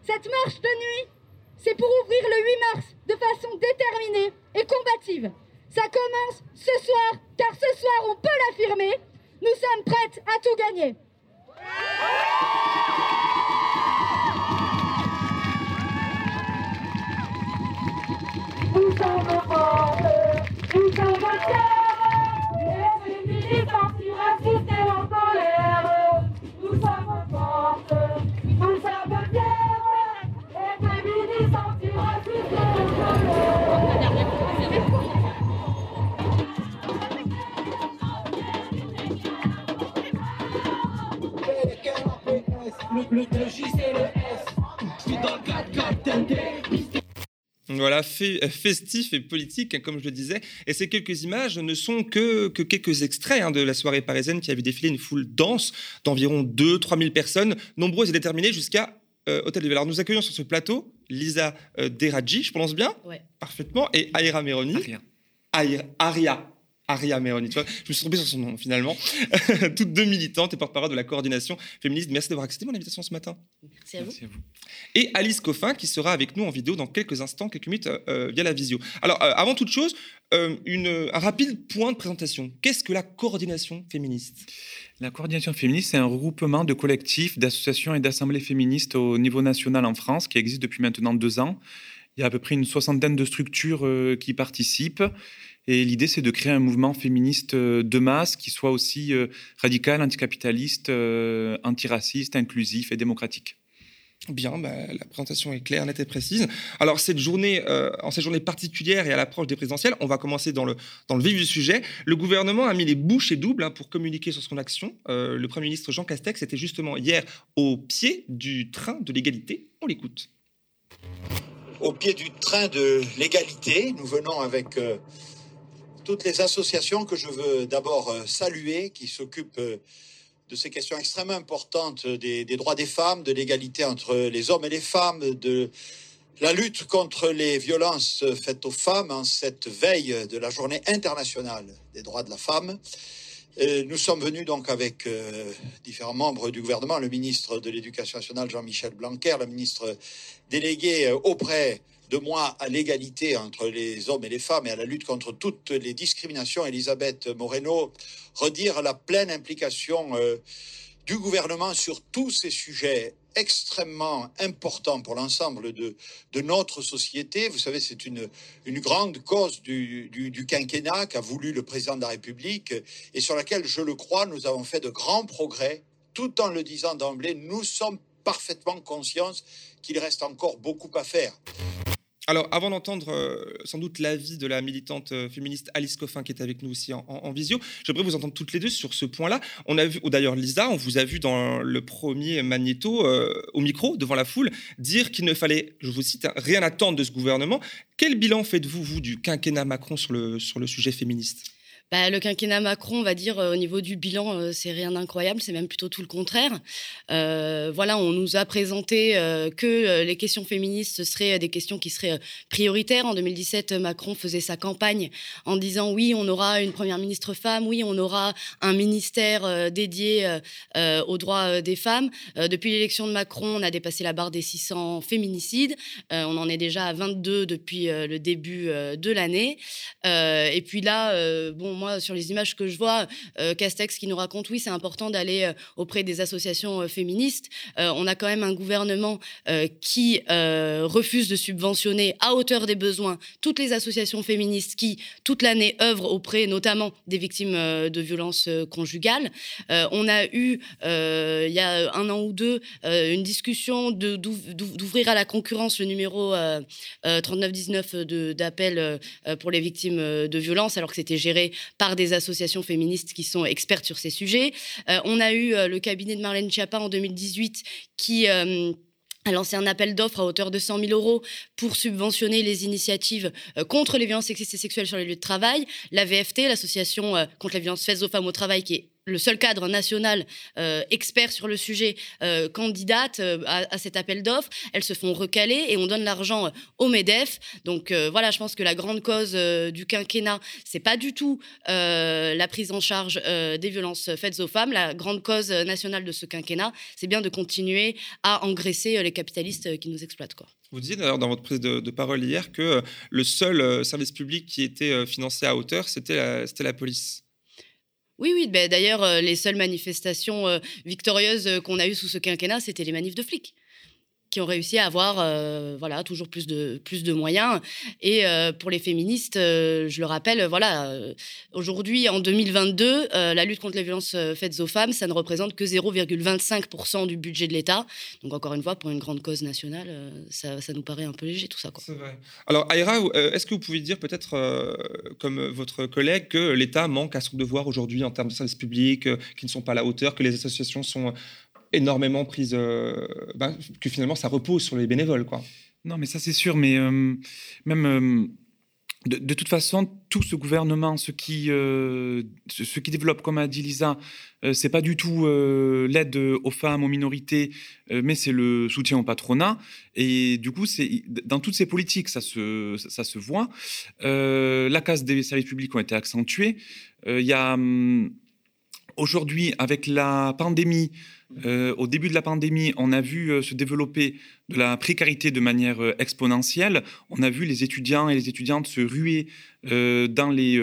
Cette marche de nuit, c'est pour ouvrir le 8 mars de façon déterminée et combative. Ça commence ce soir, car ce soir, on peut l'affirmer, nous sommes prêtes à tout gagner. Fait- euh, festif et politique, hein, comme je le disais. Et ces quelques images ne sont que, que quelques extraits hein, de la soirée parisienne qui avait défilé une foule dense d'environ 2-3 000 personnes, nombreuses et déterminées jusqu'à euh, Hôtel de Ville. Alors nous accueillons sur ce plateau Lisa euh, Deradji, je prononce bien? Ouais. Parfaitement, et Aira Meroni. Aria. Aïr- Aria. Aria Meroni. Tu vois, je me suis trompé sur son nom finalement. Toutes deux militantes et porte-parole de la coordination féministe. Merci d'avoir accepté mon invitation ce matin. Merci à vous. Et Alice Coffin qui sera avec nous en vidéo dans quelques instants, quelques minutes euh, via la visio. Alors, euh, avant toute chose, euh, une, un rapide point de présentation. Qu'est-ce que la coordination féministe? La coordination féministe, c'est un regroupement de collectifs, d'associations et d'assemblées féministes au niveau national en France qui existe depuis maintenant deux ans. Il y a à peu près une soixantaine de structures euh, qui participent. Et l'idée, c'est de créer un mouvement féministe euh, de masse qui soit aussi euh, radical, anticapitaliste, euh, antiraciste, inclusif et démocratique. Bien, bah, la présentation est claire, nette et précise. Alors, cette journée, euh, en cette journée particulière et à l'approche des présidentielles, on va commencer dans le, dans le vif du sujet. Le gouvernement a mis les bouchées doubles hein, pour communiquer sur son action. Euh, le Premier ministre Jean Castex était justement hier au pied du train de l'égalité. On l'écoute. au pied du train de l'égalité. Nous venons avec euh, toutes les associations que je veux d'abord euh, saluer, qui s'occupent euh, de ces questions extrêmement importantes des, droits des femmes, de l'égalité entre les hommes et les femmes, de la lutte contre les violences faites aux femmes en cette veille de la journée internationale des droits de la femme. Nous sommes venus donc avec euh, différents membres du gouvernement, le ministre de l'Éducation nationale Jean-Michel Blanquer, la ministre déléguée euh, auprès de moi à l'égalité entre les hommes et les femmes et à la lutte contre toutes les discriminations, Elisabeth Moreno, redire la pleine implication euh, du gouvernement sur tous ces sujets extrêmement importants pour l'ensemble de, notre société. Vous savez, c'est une, grande cause du, du quinquennat qu'a voulu le président de la République et sur laquelle, je le crois, nous avons fait de grands progrès, tout en le disant d'emblée, nous sommes parfaitement conscients qu'il reste encore beaucoup à faire. Alors, avant d'entendre euh, sans doute l'avis de la militante euh, féministe Alice Coffin, qui est avec nous aussi en, visio, j'aimerais vous entendre toutes les deux sur ce point-là. On a vu, ou d'ailleurs Lisa, on vous a vu dans le premier magnéto, euh, au micro, devant la foule, dire qu'il ne fallait, je vous cite, rien attendre de ce gouvernement. Quel bilan faites-vous, vous, du quinquennat Macron sur le, sur le sujet féministe? Bah, le quinquennat Macron, on va dire, euh, au niveau du bilan, euh, c'est rien d'incroyable, c'est même plutôt tout le contraire. Euh, voilà, on nous a présenté que les questions féministes seraient euh, des questions qui seraient prioritaires. En 2017, euh, Macron faisait sa campagne en disant oui, on aura une première ministre femme, oui, on aura un ministère dédié aux droits des femmes. Depuis l'élection de Macron, on a dépassé la barre des 600 féminicides. On en est déjà à 22 depuis le début de l'année. Et puis là, bon, moi, sur les images que je vois, euh, Castex qui nous raconte, oui, c'est important d'aller euh, auprès des associations euh, féministes. On a quand même un gouvernement qui refuse de subventionner à hauteur des besoins toutes les associations féministes qui, toute l'année, œuvrent auprès notamment des victimes de violences conjugales. On a eu, il y a un an ou deux, une discussion d'ouvrir à la concurrence le numéro euh, euh, 3919 de- d'appel pour les victimes de violences, alors que c'était géré par des associations féministes qui sont expertes sur ces sujets. Euh, on a eu euh, le cabinet de Marlène Schiappa en 2018 qui... euh, a lancé un appel d'offres à hauteur de 100 000 euros pour subventionner les initiatives contre les violences sexistes et sexuelles sur les lieux de travail. La VFT, l'association contre les violences faites aux femmes au travail, qui est le seul cadre national euh, expert sur le sujet euh, candidate euh, à, cet appel d'offres. Elles se font recaler et on donne l'argent au MEDEF. Donc voilà, je pense que la grande cause du quinquennat, c'est pas du tout la prise en charge des violences faites aux femmes. La grande cause nationale de ce quinquennat, c'est bien de continuer à engraisser les capitalistes qui nous exploitent. Vous disiez d'ailleurs dans votre prise de, parole hier que le seul service public qui était financé à hauteur, c'était la police. Oui, oui. ben, D'ailleurs, euh, les seules manifestations euh, victorieuses euh, qu'on a eues sous ce quinquennat, c'était les manifs de flics qui ont réussi à avoir euh, voilà toujours plus de plus de moyens et euh, pour les féministes euh, je le rappelle voilà aujourd'hui en 2022 euh, la lutte contre les violences faites aux femmes ça ne représente que 0,25% du budget de l'État donc encore une fois pour une grande cause nationale ça, nous paraît un peu léger tout ça quoi. Vrai. Alors, Aïra, est-ce que vous pouvez dire peut-être, comme votre collègue, que l'État manque à son devoir aujourd'hui en termes de services publics, qui ne sont pas à la hauteur, que les associations sont énormément prises, euh, ben, que finalement ça repose sur les bénévoles, quoi. Non, mais ça c'est sûr, mais euh, même euh, de, toute façon, tout ce gouvernement, ce qui, euh, ce, qui développe, comme a dit Lisa, euh, c'est pas du tout l'aide aux femmes, aux minorités, mais c'est le soutien au patronat. Et du coup, c'est dans toutes ces politiques, ça se, ça, se voit. la casse des services publics ont été accentuées. Il y a hum, aujourd'hui, avec la pandémie, euh, au début de la pandémie, on a vu euh, se développer de la précarité de manière euh, exponentielle. On a vu les étudiants et les étudiantes se ruer dans les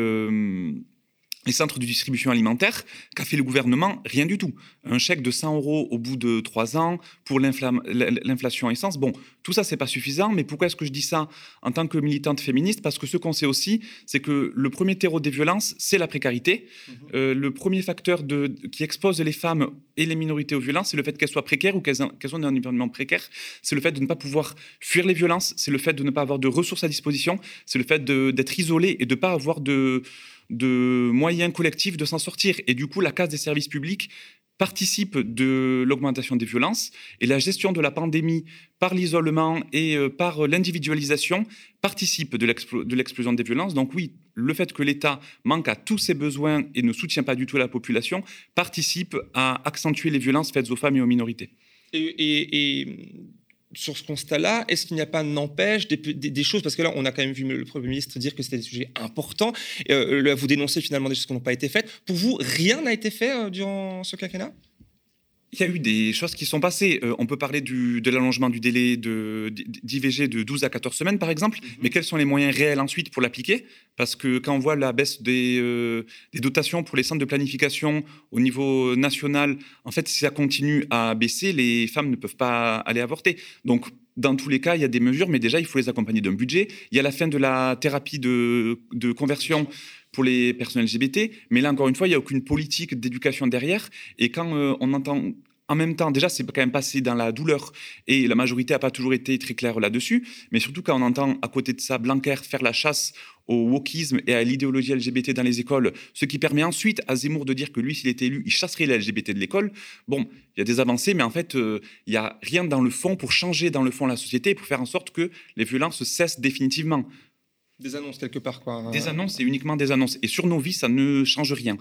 les centres de distribution alimentaire, qu'a fait le gouvernement Rien du tout. Un chèque de 100 euros au bout de trois ans pour l'inflation essence. Bon, tout ça, c'est pas suffisant, mais pourquoi est-ce que je dis ça en tant que militante féministe? Parce que ce qu'on sait aussi, c'est que le premier terreau des violences, c'est la précarité. Mhm. Euh, le premier facteur de, qui expose les femmes et les minorités aux violences, c'est le fait qu'elles soient précaires ou qu'elles qu soient dans un environnement précaire. C'est le fait de ne pas pouvoir fuir les violences, c'est le fait de ne pas avoir de ressources à disposition, c'est le fait d'être isolé et de ne pas avoir de de moyens collectifs de s'en sortir. Et du coup, la casse des services publics participe de l'augmentation des violences et la gestion de la pandémie par l'isolement et euh, par l'individualisation participe de l'explosion des violences. Donc oui, le fait que l'État manque à tous ses besoins et ne soutient pas du tout la population participe à accentuer les violences faites aux femmes et aux minorités. et sur ce constat-là, est-ce qu'il n'y a pas n'empêche des, choses Parce que là, on a quand même vu le Premier ministre dire que c'était des sujets importants. Euh, vous dénoncez finalement des choses qui n'ont pas été faites. Pour vous, rien n'a été fait euh, durant ce quinquennat? Il y a eu des choses qui sont passées. Euh, on peut parler de l'allongement du délai d'IVG de, 12 à 14 semaines, par exemple, mhm. mais quels sont les moyens réels ensuite pour l'appliquer? Parce que quand on voit la baisse des, euh, des, dotations pour les centres de planification au niveau national, en fait, si ça continue à baisser, les femmes ne peuvent pas aller avorter. Donc, dans tous les cas, il y a des mesures, mais déjà, il faut les accompagner d'un budget. Il y a la fin de la thérapie de, de conversion pour les personnes LGBT, mais là encore une fois, il n'y a aucune politique d'éducation derrière. Et quand euh, on entend en même temps, déjà, c'est quand même passé dans la douleur et la majorité n'a pas toujours été très claire là-dessus. Mais surtout quand on entend à côté de ça Blanquer faire la chasse au wokisme et à l'idéologie LGBT dans les écoles, ce qui permet ensuite à Zemmour de dire que lui, s'il était élu, il chasserait les LGBT de l'école. Bon, il y a des avancées, mais en fait, euh, il n'y a rien dans le fond pour changer dans le fond la société et pour faire en sorte que les violences cessent définitivement. Des annonces quelque part, quoi. Des annonces et uniquement des annonces. Et sur nos vies, ça ne change rien.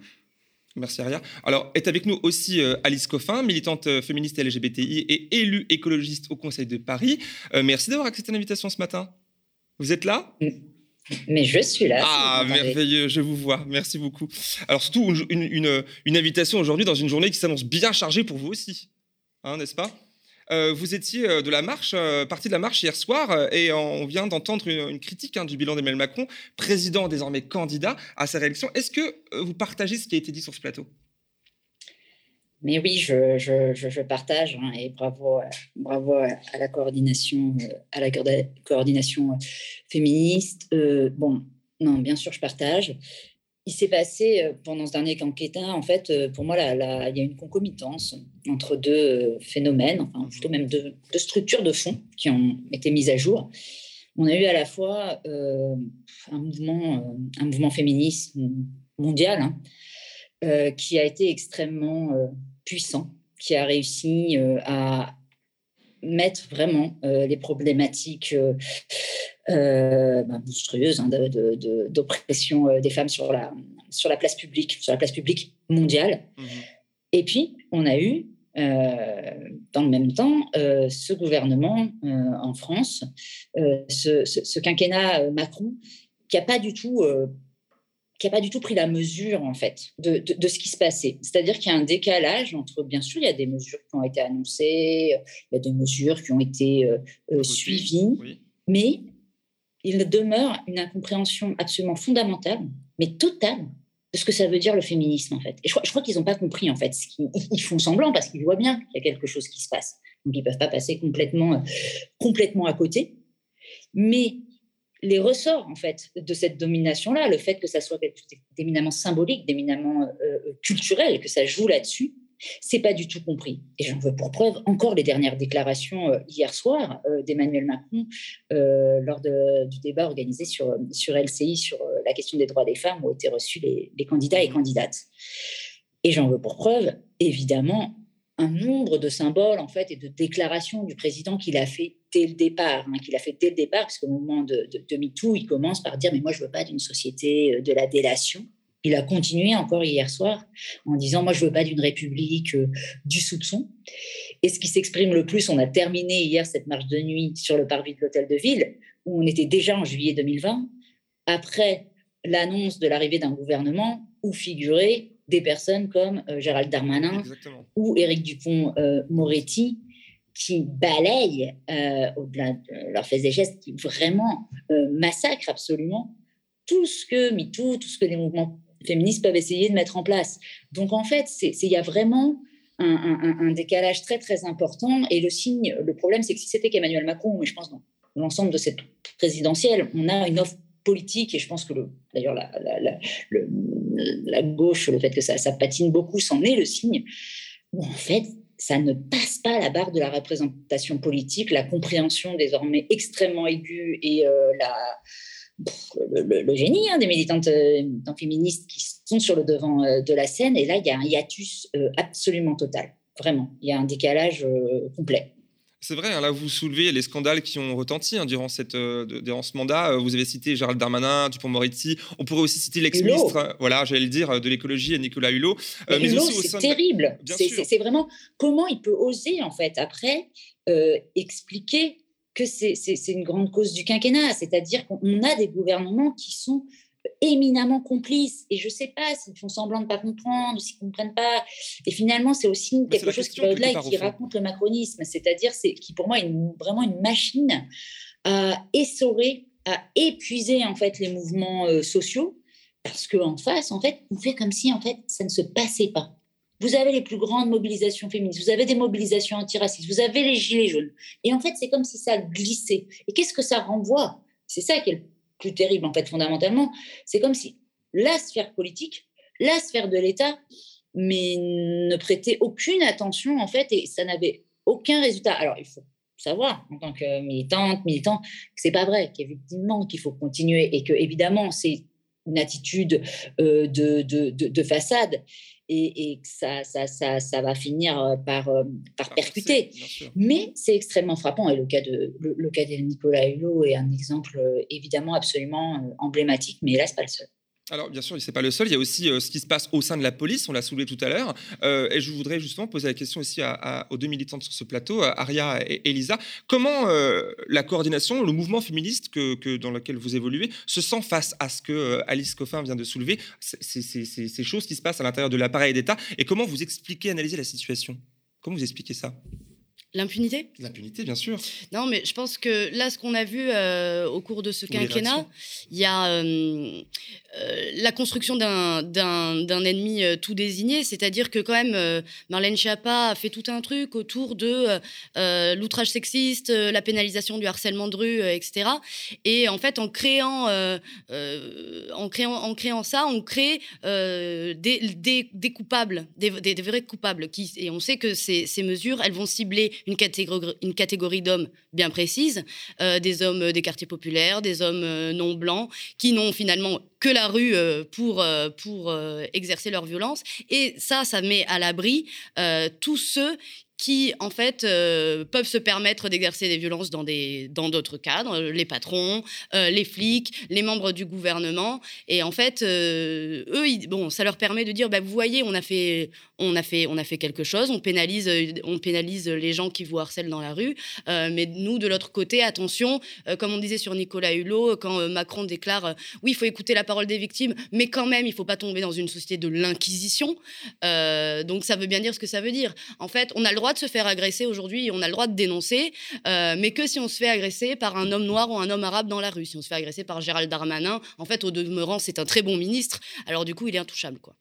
Merci Aria. Alors, est avec nous aussi euh, Alice Coffin, militante euh, féministe LGBTI et élue écologiste au Conseil de Paris. Euh, merci d'avoir accepté l'invitation ce matin. Vous êtes là? Mais je suis là. Ah, merveilleux, je vous vois. Merci beaucoup. Alors, surtout, une, une, une invitation aujourd'hui dans une journée qui s'annonce bien chargée pour vous aussi, hein, n'est-ce pas? Vous étiez euh, de la marche, euh, partie de la marche hier soir, et on vient d'entendre une, critique hein, du bilan d'Emmanuel Macron, président désormais candidat à sa réélection. Est-ce que vous partagez ce qui a été dit sur ce plateau? Mais oui, je, je, partage hein, et bravo, bravo à la coordination, à la coordination féministe. bon, non, bien sûr, je partage il s'est passé euh, pendant ce dernier quinquennat, en fait, euh, pour moi, il y a une concomitance entre deux euh, phénomènes, enfin plutôt même deux, structures de fond qui ont été mises à jour. On a eu à la fois un, mouvement, un mouvement féministe mondial hein, qui a été extrêmement puissant, qui a réussi à mettre vraiment les problématiques bah, monstrueuse hein, d'oppression euh, des femmes sur la, sur la place publique, sur la place publique mondiale. Mhm. Et puis, on a eu, euh, dans le même temps, ce gouvernement en France, ce, quinquennat Macron, qui n'a pas du tout qui n'a pas du tout pris la mesure en fait de, de, ce qui se passait. C'est-à-dire qu'il y a un décalage entre, bien sûr, il y a des mesures qui ont été annoncées, il y a des mesures qui ont été suivies, mais il demeure une incompréhension absolument fondamentale, mais totale, de ce que ça veut dire le féminisme, en fait. Et je crois, qu'ils n'ont pas compris, en fait. Ils, font semblant parce qu'ils voient bien qu'il y a quelque chose qui se passe. Donc, ils ne peuvent pas passer complètement, complètement à côté. Mais les ressorts, en fait, de cette domination-là, le fait que ça soit d'éminemment symbolique, d'éminemment euh, euh, culturel, que ça joue là-dessus, c'est pas du tout compris. Et j'en veux pour preuve encore les dernières déclarations euh, hier soir euh, d'Emmanuel Macron euh, lors du débat organisé sur, sur LCI sur la question des droits des femmes où étaient reçus les, candidats et candidates. Et j'en veux pour preuve, évidemment, un nombre de symboles en fait et de déclarations du président qu'il a fait dès le départ, hein, qu'il a fait dès le départ, parce qu'au moment de, de, de, MeToo, il commence par dire Mais moi, je veux pas d'une société de la délation. Il a continué encore hier soir en disant Moi, je ne veux pas d'une république du soupçon. Et ce qui s'exprime le plus, on a terminé hier cette marche de nuit sur le parvis de l'hôtel de ville, où on était déjà en juillet 2020, après l'annonce de l'arrivée d'un gouvernement où figuraient des personnes comme euh, Gérald Darmanin Exactement. ou Éric Dupont-Moretti qui balayent euh, au-delà de leurs faits et gestes, qui vraiment euh, massacrent absolument tout ce que MeToo, tout ce que les mouvements féministes peuvent essayer de mettre en place. Donc en fait, il y a vraiment un, décalage très très important. Et le signe, le problème, c'est que si c'était qu'Emmanuel Macron, mais je pense dans l'ensemble de cette présidentielle, on a une offre politique, et je pense que d'ailleurs la, gauche, le fait que ça, patine beaucoup, c'en est le signe, où en fait, ça ne passe pas la barre de la représentation politique, la compréhension désormais extrêmement aiguë et euh, la, le, le, le, génie hein, des militantes euh, féministes qui sont sur le devant euh, de la scène. Et là, il y a un hiatus euh, absolument total. Vraiment, il y a un décalage euh, complet. C'est vrai, hein, là vous soulevez les scandales qui ont retenti hein, durant, cette, euh, durant ce mandat. Euh, vous avez cité Gérald Darmanin, Dupont-Moretti. On pourrait aussi citer l'ex-ministre, euh, voilà, j'allais le dire, de l'écologie, Nicolas Hulot. Mais, mais Hulot, c'est terrible. C'est vraiment comment il peut oser, en fait, après, euh, expliquer que c'est une grande cause du quinquennat. C'est-à-dire qu'on a des gouvernements qui sont éminemment complices. Et je ne sais pas s'ils font semblant de ne pas comprendre, s'ils ne comprennent pas. Et finalement, c'est aussi quelque chose qui va au-delà et qui raconte le macronisme. C'est-à-dire, c'est qui pour moi est une, vraiment une machine à essorer, à épuiser en fait les mouvements euh, sociaux. Parce qu'en face, en fait, on fait comme si en fait ça ne se passait pas. Vous avez les plus grandes mobilisations féministes, vous avez des mobilisations antiracistes, vous avez les gilets jaunes. Et en fait, c'est comme si ça glissait. Et qu'est-ce que ça renvoie? C'est ça qui est le plus terrible, en fait, fondamentalement. C'est comme si la sphère politique, la sphère de l'État, mais ne prêtait aucune attention, en fait, et ça n'avait aucun résultat. Alors, il faut savoir, en tant que militante, militant, que c'est pas vrai, qu'effectivement, qu'il faut continuer et que, évidemment, c'est une attitude euh, de, de, de, de, façade et, et que ça, ça, ça, ça, va finir par, percuter. Mais c'est extrêmement frappant et le cas de, le, le cas de Nicolas Hulot est un exemple évidemment absolument emblématique, mais là, c'est pas le seul. Alors, bien sûr, ce n'est pas le seul. Il y a aussi euh, ce qui se passe au sein de la police. On l'a soulevé tout à l'heure. Euh, et je voudrais justement poser la question aussi à, à, aux deux militantes sur ce plateau, Aria et Elisa. Comment euh, la coordination, le mouvement féministe que, dans lequel vous évoluez, se sent face à ce que Alice Coffin vient de soulever, ces choses qui se passent à l'intérieur de l'appareil d'État Et comment vous expliquez, analysez la situation? Comment vous expliquez ça? L'impunité? L'impunité, bien sûr. Non, mais je pense que là, ce qu'on a vu euh, au cours de ce quinquennat, il y a euh, euh, la construction d'un ennemi tout désigné, c'est-à-dire que quand même, Marlène Schiappa a fait tout un truc autour de l'outrage sexiste, la pénalisation du harcèlement de rue, etc. Et en fait, en créant, en créant, en créant ça, on crée des, des, des, coupables, des, des, vrais coupables. Qui, et on sait que ces, ces mesures, elles vont cibler une catégorie, d'hommes bien précise, euh, des hommes des quartiers populaires, des hommes euh, non blancs, qui n'ont finalement que la rue euh, pour, pour exercer leur violence. Et ça, ça met à l'abri tous ceux qui en fait euh, peuvent se permettre d'exercer des violences dans des dans d'autres cadres les patrons euh, les flics les membres du gouvernement et en fait euh, eux bon ça leur permet de dire bah, vous voyez on a fait on a fait quelque chose on pénalise pénalise les gens qui vous harcèlent dans la rue. Mais nous de l'autre côté attention comme on disait sur Nicolas Hulot quand Macron déclare oui il faut écouter la parole des victimes mais quand même il faut pas tomber dans une société de l'inquisition. Donc ça veut bien dire ce que ça veut dire. En fait on a le droit de se faire agresser aujourd'hui, on a le droit de dénoncer, euh, mais que si on se fait agresser par un homme noir ou un homme arabe dans la rue, si on se fait agresser par Gérald Darmanin, en fait, au demeurant, c'est un très bon ministre, alors du coup, il est intouchable, quoi.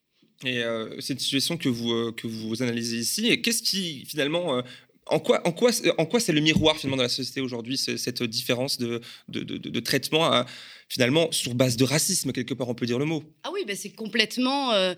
Et euh, cette situation que vous, euh, que vous analysez ici, et qu'est-ce qui finalement en quoi, en quoi, en quoi c'est le miroir finalement de la société aujourd'hui, cette différence de, de, de, de traitement à, finalement sur base de racisme, quelque part on peut dire le mot Ah oui, ben c'est complètement euh,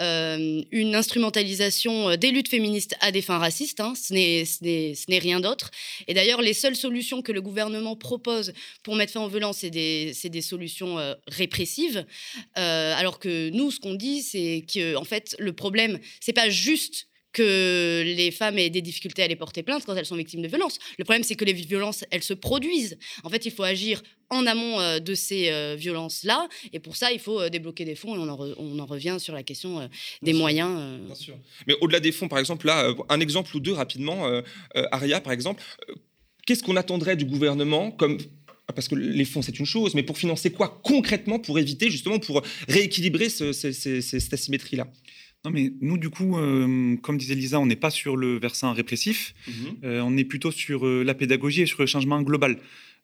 euh, une instrumentalisation des luttes féministes à des fins racistes, hein. ce n'est rien d'autre. Et d'ailleurs, les seules solutions que le gouvernement propose pour mettre fin aux violences, c'est des, des, solutions euh, répressives, alors que nous, ce qu'on dit, c'est que en fait, le problème, c'est pas juste que les femmes aient des difficultés à les porter plainte quand elles sont victimes de violences. Le problème, c'est que les violences, elles se produisent. En fait, il faut agir en amont euh, de ces euh, violences-là. Et pour ça, il faut euh, débloquer des fonds. Et on en, re- on en revient sur la question des Bien moyens. Bien sûr. Mais au-delà des fonds, par exemple, là, un exemple ou deux rapidement. euh, euh, Aria, par exemple, qu'est-ce qu'on attendrait du gouvernement comme parce que les fonds, c'est une chose, mais pour financer quoi concrètement pour éviter, justement, pour rééquilibrer ce- ce- ce- ce- cette asymétrie-là? Non, mais nous, du coup, euh, comme disait Lisa, on n'est pas sur le versant répressif, euh, on est plutôt sur euh, la pédagogie et sur le changement global.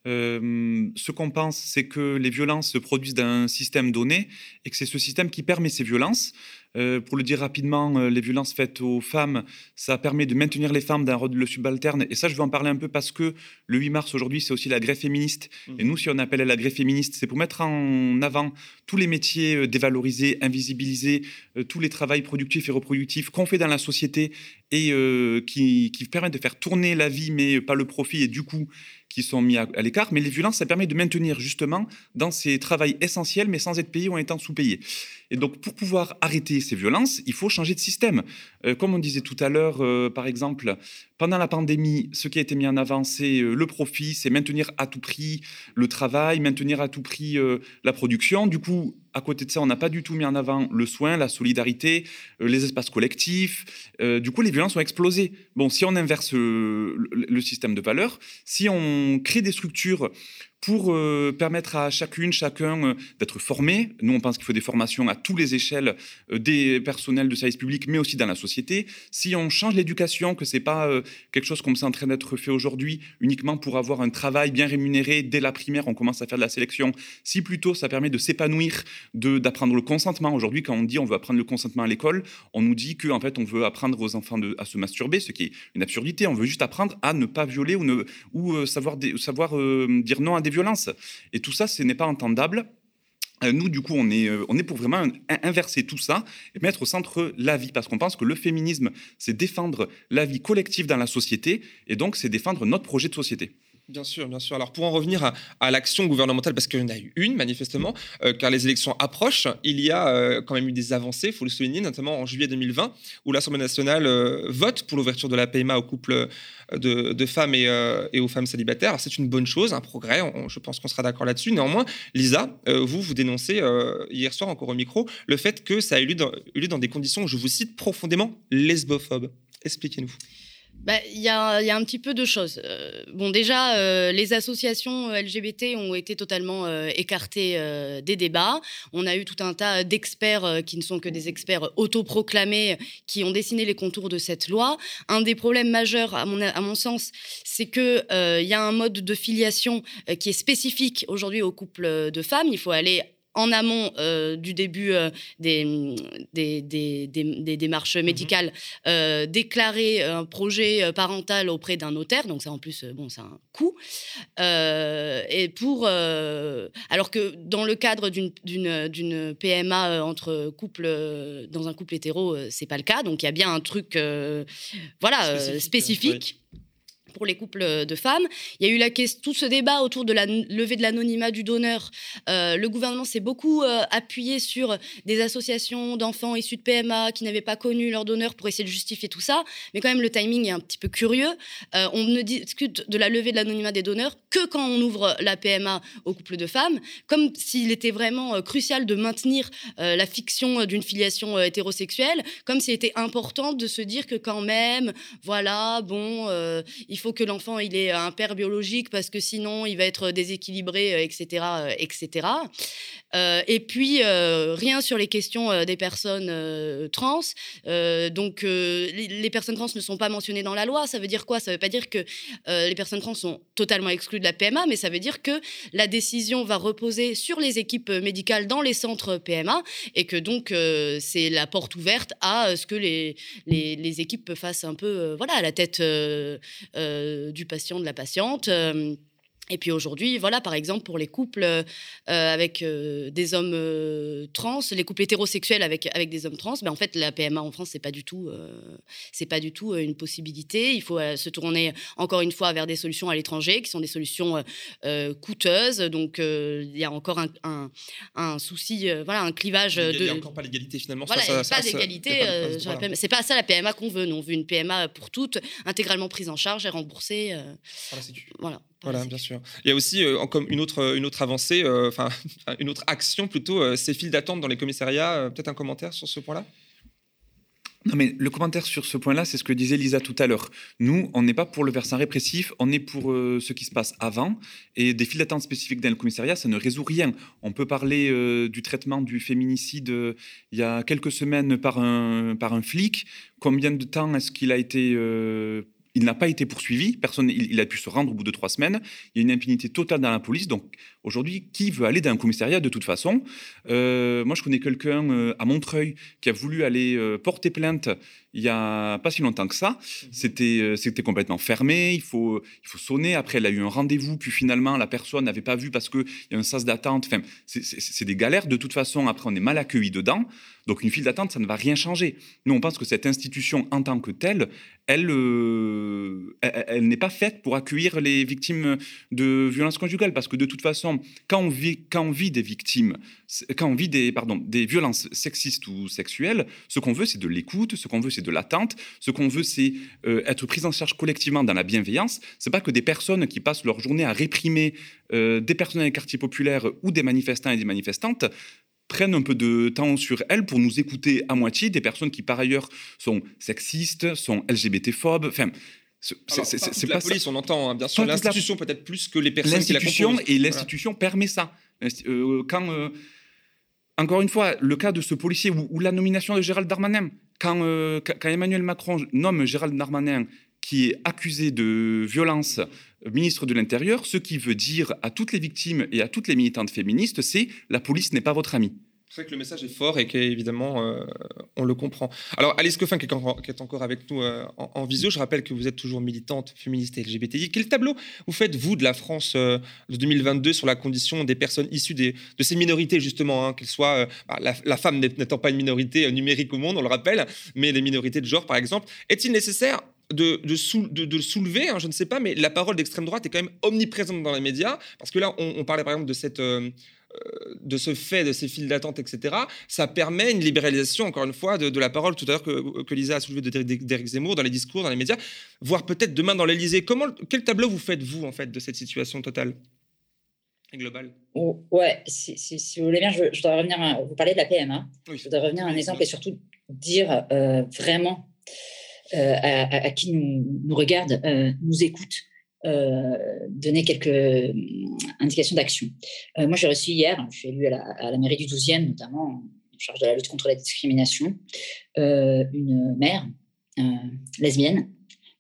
Ce qu'on pense, c'est que les violences se produisent d'un système donné et que c'est ce système qui permet ces violences. Euh, pour le dire rapidement, euh, les violences faites aux femmes, ça permet de maintenir les femmes rôle de subalterne. Et ça, je vais en parler un peu parce que le 8 mars aujourd'hui, c'est aussi la grève féministe. Et nous, si on appelle à la grève féministe, c'est pour mettre en avant tous les métiers euh, dévalorisés, invisibilisés, euh, tous les travails productifs et reproductifs qu'on fait dans la société et qui, qui permettent de faire tourner la vie, mais pas le profit, et du coup, qui sont mis à, l'écart. Mais les violences, ça permet de maintenir justement dans ces travails essentiels, mais sans être payé ou en étant sous-payé. Et donc, pour pouvoir arrêter ces violences, il faut changer de système. Euh, comme on disait tout à l'heure, euh, par exemple, pendant la pandémie, ce qui a été mis en avant, c'est euh, le profit, c'est maintenir à tout prix le travail, maintenir à tout prix la production. Du coup, à côté de ça, on n'a pas du tout mis en avant le soin, la solidarité, euh, les espaces collectifs. Euh, du coup, les violences ont explosé. Bon, si on inverse euh, le, le système de valeurs, si on crée des structures pour euh, permettre à chacune, chacun euh, d'être formé. Nous, on pense qu'il faut des formations à toutes les échelles euh, des personnels de service public, mais aussi dans la société. Si on change l'éducation, que c'est pas quelque chose comme c'est en train d'être fait aujourd'hui, uniquement pour avoir un travail bien rémunéré dès la primaire, on commence à faire de la sélection. Si plutôt ça permet de s'épanouir, d'apprendre le consentement. Aujourd'hui, quand on dit on veut apprendre le consentement à l'école, on nous dit que en fait on veut apprendre aux enfants à se masturber, ce qui est une absurdité. On veut juste apprendre à ne pas violer ou, ne, savoir, savoir dire non à des violences. Et tout ça, ce n'est pas entendable. Euh, Nous, du coup, on est, euh, on est pour vraiment in- inverser tout ça et mettre au centre la vie, parce qu'on pense que le féminisme, c'est défendre la vie collective dans la société, et donc c'est défendre notre projet de société. Bien sûr, bien sûr. Alors pour en revenir à, l'action gouvernementale, parce qu'il y en a eu une manifestement, euh, car les élections approchent, il y a euh, quand même eu des avancées, il faut le souligner, notamment en juillet 2020, où l'Assemblée nationale euh, vote pour l'ouverture de la PMA aux couples de, femmes et, aux femmes célibataires. C'est une bonne chose, un progrès, je pense qu'on sera d'accord là-dessus. Néanmoins, Lisa, vous, vous dénoncez hier soir encore au micro le fait que ça a eu lieu dans, eu lieu dans des conditions, je vous cite, profondément lesbophobes. Expliquez-nous. Bah, Il y, a, il un petit peu de choses. Euh, bon, déjà, euh, les associations euh, LGBT ont été totalement écartées des débats. On a eu tout un tas d'experts qui ne sont que des experts autoproclamés qui ont dessiné les contours de cette loi. Un des problèmes majeurs, à mon, à mon sens, c'est qu'il y a un mode de filiation qui est spécifique aujourd'hui aux couples de femmes. Il faut aller en amont euh, du début euh, des, des, des, des- des démarches médicales, euh, déclarer un projet parental auprès d'un notaire. Donc ça, en plus, bon, c'est un coût. Et pour, alors que dans le cadre d'une- PMA entre couples, dans un couple hétéro, c'est pas le cas. Donc il y a bien un truc, voilà, Spécifique, spécifique. Pour les couples de femmes, il y a eu la tout ce débat autour de la levée de l'anonymat du donneur. Euh, le gouvernement s'est beaucoup euh, appuyé sur des associations d'enfants issus de PMA qui n'avaient pas connu leur donneur pour essayer de justifier tout ça. Mais quand même, le timing est un petit peu curieux. Euh, on ne discute de la levée de l'anonymat des donneurs que quand on ouvre la PMA aux couples de femmes, comme s'il était vraiment euh, crucial de maintenir euh, la fiction euh, d'une filiation euh, hétérosexuelle, comme s'il était important de se dire que quand même, voilà, bon, euh, il faut que l'enfant il ait un père biologique parce que sinon il va être déséquilibré, euh, etc., euh, etc. Euh, et puis euh, rien sur les questions euh, des personnes euh, trans. Euh, donc euh, les, personnes trans ne sont pas mentionnées dans la loi. Ça veut dire quoi? Ça veut pas dire que euh, les personnes trans sont totalement exclues de la PMA, mais ça veut dire que la décision va reposer sur les équipes médicales dans les centres PMA et que donc euh, c'est la porte ouverte à euh, ce que les, les, les équipes fassent un peu euh, voilà la tête euh, euh, du patient de la patiente. Euh, Et puis aujourd'hui, voilà, par exemple, pour les couples euh, avec euh, des hommes euh, trans, les couples hétérosexuels avec, avec des hommes trans, ben, en fait, la PMA en France, c'est pas du tout, c'est pas du tout une possibilité. Il faut se tourner encore une fois vers des solutions à l'étranger, qui sont des solutions coûteuses. Donc, il y a encore un, un, un souci, voilà, un clivage. Il n'y de... a encore pas l'égalité finalement. Voilà, ça, il n'y a ça, pas d'égalité. euh, voilà. C'est pas ça la PMA qu'on veut. Nous, on veut une PMA pour toutes, intégralement prise en charge et remboursée. euh, Par la Sécu. voilà. Voilà, bien sûr. Il y a aussi euh, comme une autre, une autre avancée, euh, enfin une autre action plutôt, euh, ces files d'attente dans les commissariats. Euh, Peut-être un commentaire sur ce point-là? Non, mais le commentaire sur ce point-là, c'est ce que disait Lisa tout à l'heure. Nous, on n'est pas pour le versant répressif, on est pour euh, ce qui se passe avant. Et des files d'attente spécifiques dans le commissariat, ça ne résout rien. On peut parler euh, du traitement du féminicide euh, il y a quelques semaines par un, par un flic. Combien de temps est-ce qu'il a été... il n'a pas été poursuivi, personne, il, il a pu se rendre au bout de trois semaines. Il y a une impunité totale dans la police. Donc aujourd'hui, qui veut aller dans un commissariat de toute façon? Euh, Moi, je connais quelqu'un euh, à Montreuil qui a voulu aller euh, porter plainte il y a pas si longtemps que ça. C'était euh, c'était complètement fermé. Il faut il faut sonner. Après, elle a eu un rendez-vous. Puis finalement, la personne n'avait pas vu parce que il y a un sas d'attente. Enfin, c'est- des galères de toute façon. Après, on est mal accueilli dedans. Donc une file d'attente, ça ne va rien changer. Nous, on pense que cette institution en tant que telle, elle, elle, elle n'est pas faite pour accueillir les victimes de violences conjugales. Parce que de toute façon, quand on vit, vit des victimes, quand on vit des violences sexistes ou sexuelles, ce qu'on veut, c'est de l'écoute, ce qu'on veut, c'est de l'attente, ce qu'on veut, c'est euh, être pris en charge collectivement dans la bienveillance. C'est pas que des personnes qui passent leur journée à réprimer euh, des personnes dans les quartiers populaires ou des manifestants et des manifestantes prennent un peu de temps sur elles pour nous écouter à moitié, des personnes qui par ailleurs sont sexistes, sont LGBT-phobes, enfin... c'est- la pas ça. police, on entend, hein, bien sûr. L'institution peut-être plus que les personnes qui la L'institution composent. et Voilà. l'institution permet ça. Euh, quand, euh, encore une fois, le cas de ce policier ou, ou la nomination de Gérald Darmanin, quand, euh, quand- Emmanuel Macron nomme Gérald Darmanin qui est accusé de violence ministre de l'Intérieur, ce qui veut dire à toutes les victimes et à toutes les militantes féministes, c'est la police n'est pas votre ami. C'est vrai que le message est fort et qu'évidemment, euh, on le comprend. Alors, Alice Coffin, qui est encore, avec nous euh, en, visio, je rappelle que vous êtes toujours militante féministe et LGBTI. Quel tableau vous faites, vous, de la France euh, de 2022 sur la condition des personnes issues de ces minorités, justement, hein, qu'elles soient, bah, la, femme n'ét- n'étant pas une minorité numérique au monde, on le rappelle, mais les minorités de genre, par exemple. Est-il nécessaire de, de, sou- de- de le soulever, hein, je ne sais pas, mais la parole d'extrême droite est quand même omniprésente dans les médias, parce que là, on, on parlait par exemple de cette... de ce fait, de ces files d'attente, etc., ça permet une libéralisation, encore une fois, de, de la parole tout à l'heure que, que Lisa a soulevé de d'Éric Zemmour dans les discours, dans les médias, voire peut-être demain dans l'Élysée. Comment, quel tableau vous faites vous en fait de cette situation totale et globale? Oh, ouais, si, si- si vous voulez bien, je, je voudrais revenir. À, vous parlez de la PMA. Oui. Je voudrais revenir à un exemple et surtout dire euh, vraiment euh, à, à- à qui nous, nous regarde, euh, nous écoute, donner quelques euh, indications d'action. Euh, moi, j'ai reçu hier, je suis élue à la, à la mairie du 12e, notamment en charge de la lutte contre la discrimination, euh, une mère euh, lesbienne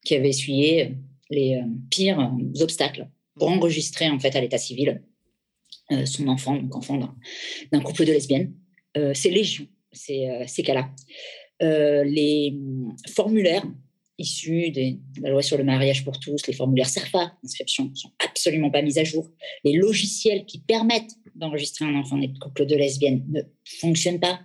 qui avait essuyé les euh, pires euh, obstacles pour enregistrer en fait à l'état civil euh, son enfant, donc enfant d'un- couple de lesbiennes. Euh, c'est légion, ces, euh, ces cas-là. Euh, les formulaires issus de la loi sur le mariage pour tous, les formulaires CERFA, inscription, sont absolument pas mis à jour. Les logiciels qui permettent d'enregistrer un enfant né de couple de lesbiennes ne fonctionnent pas.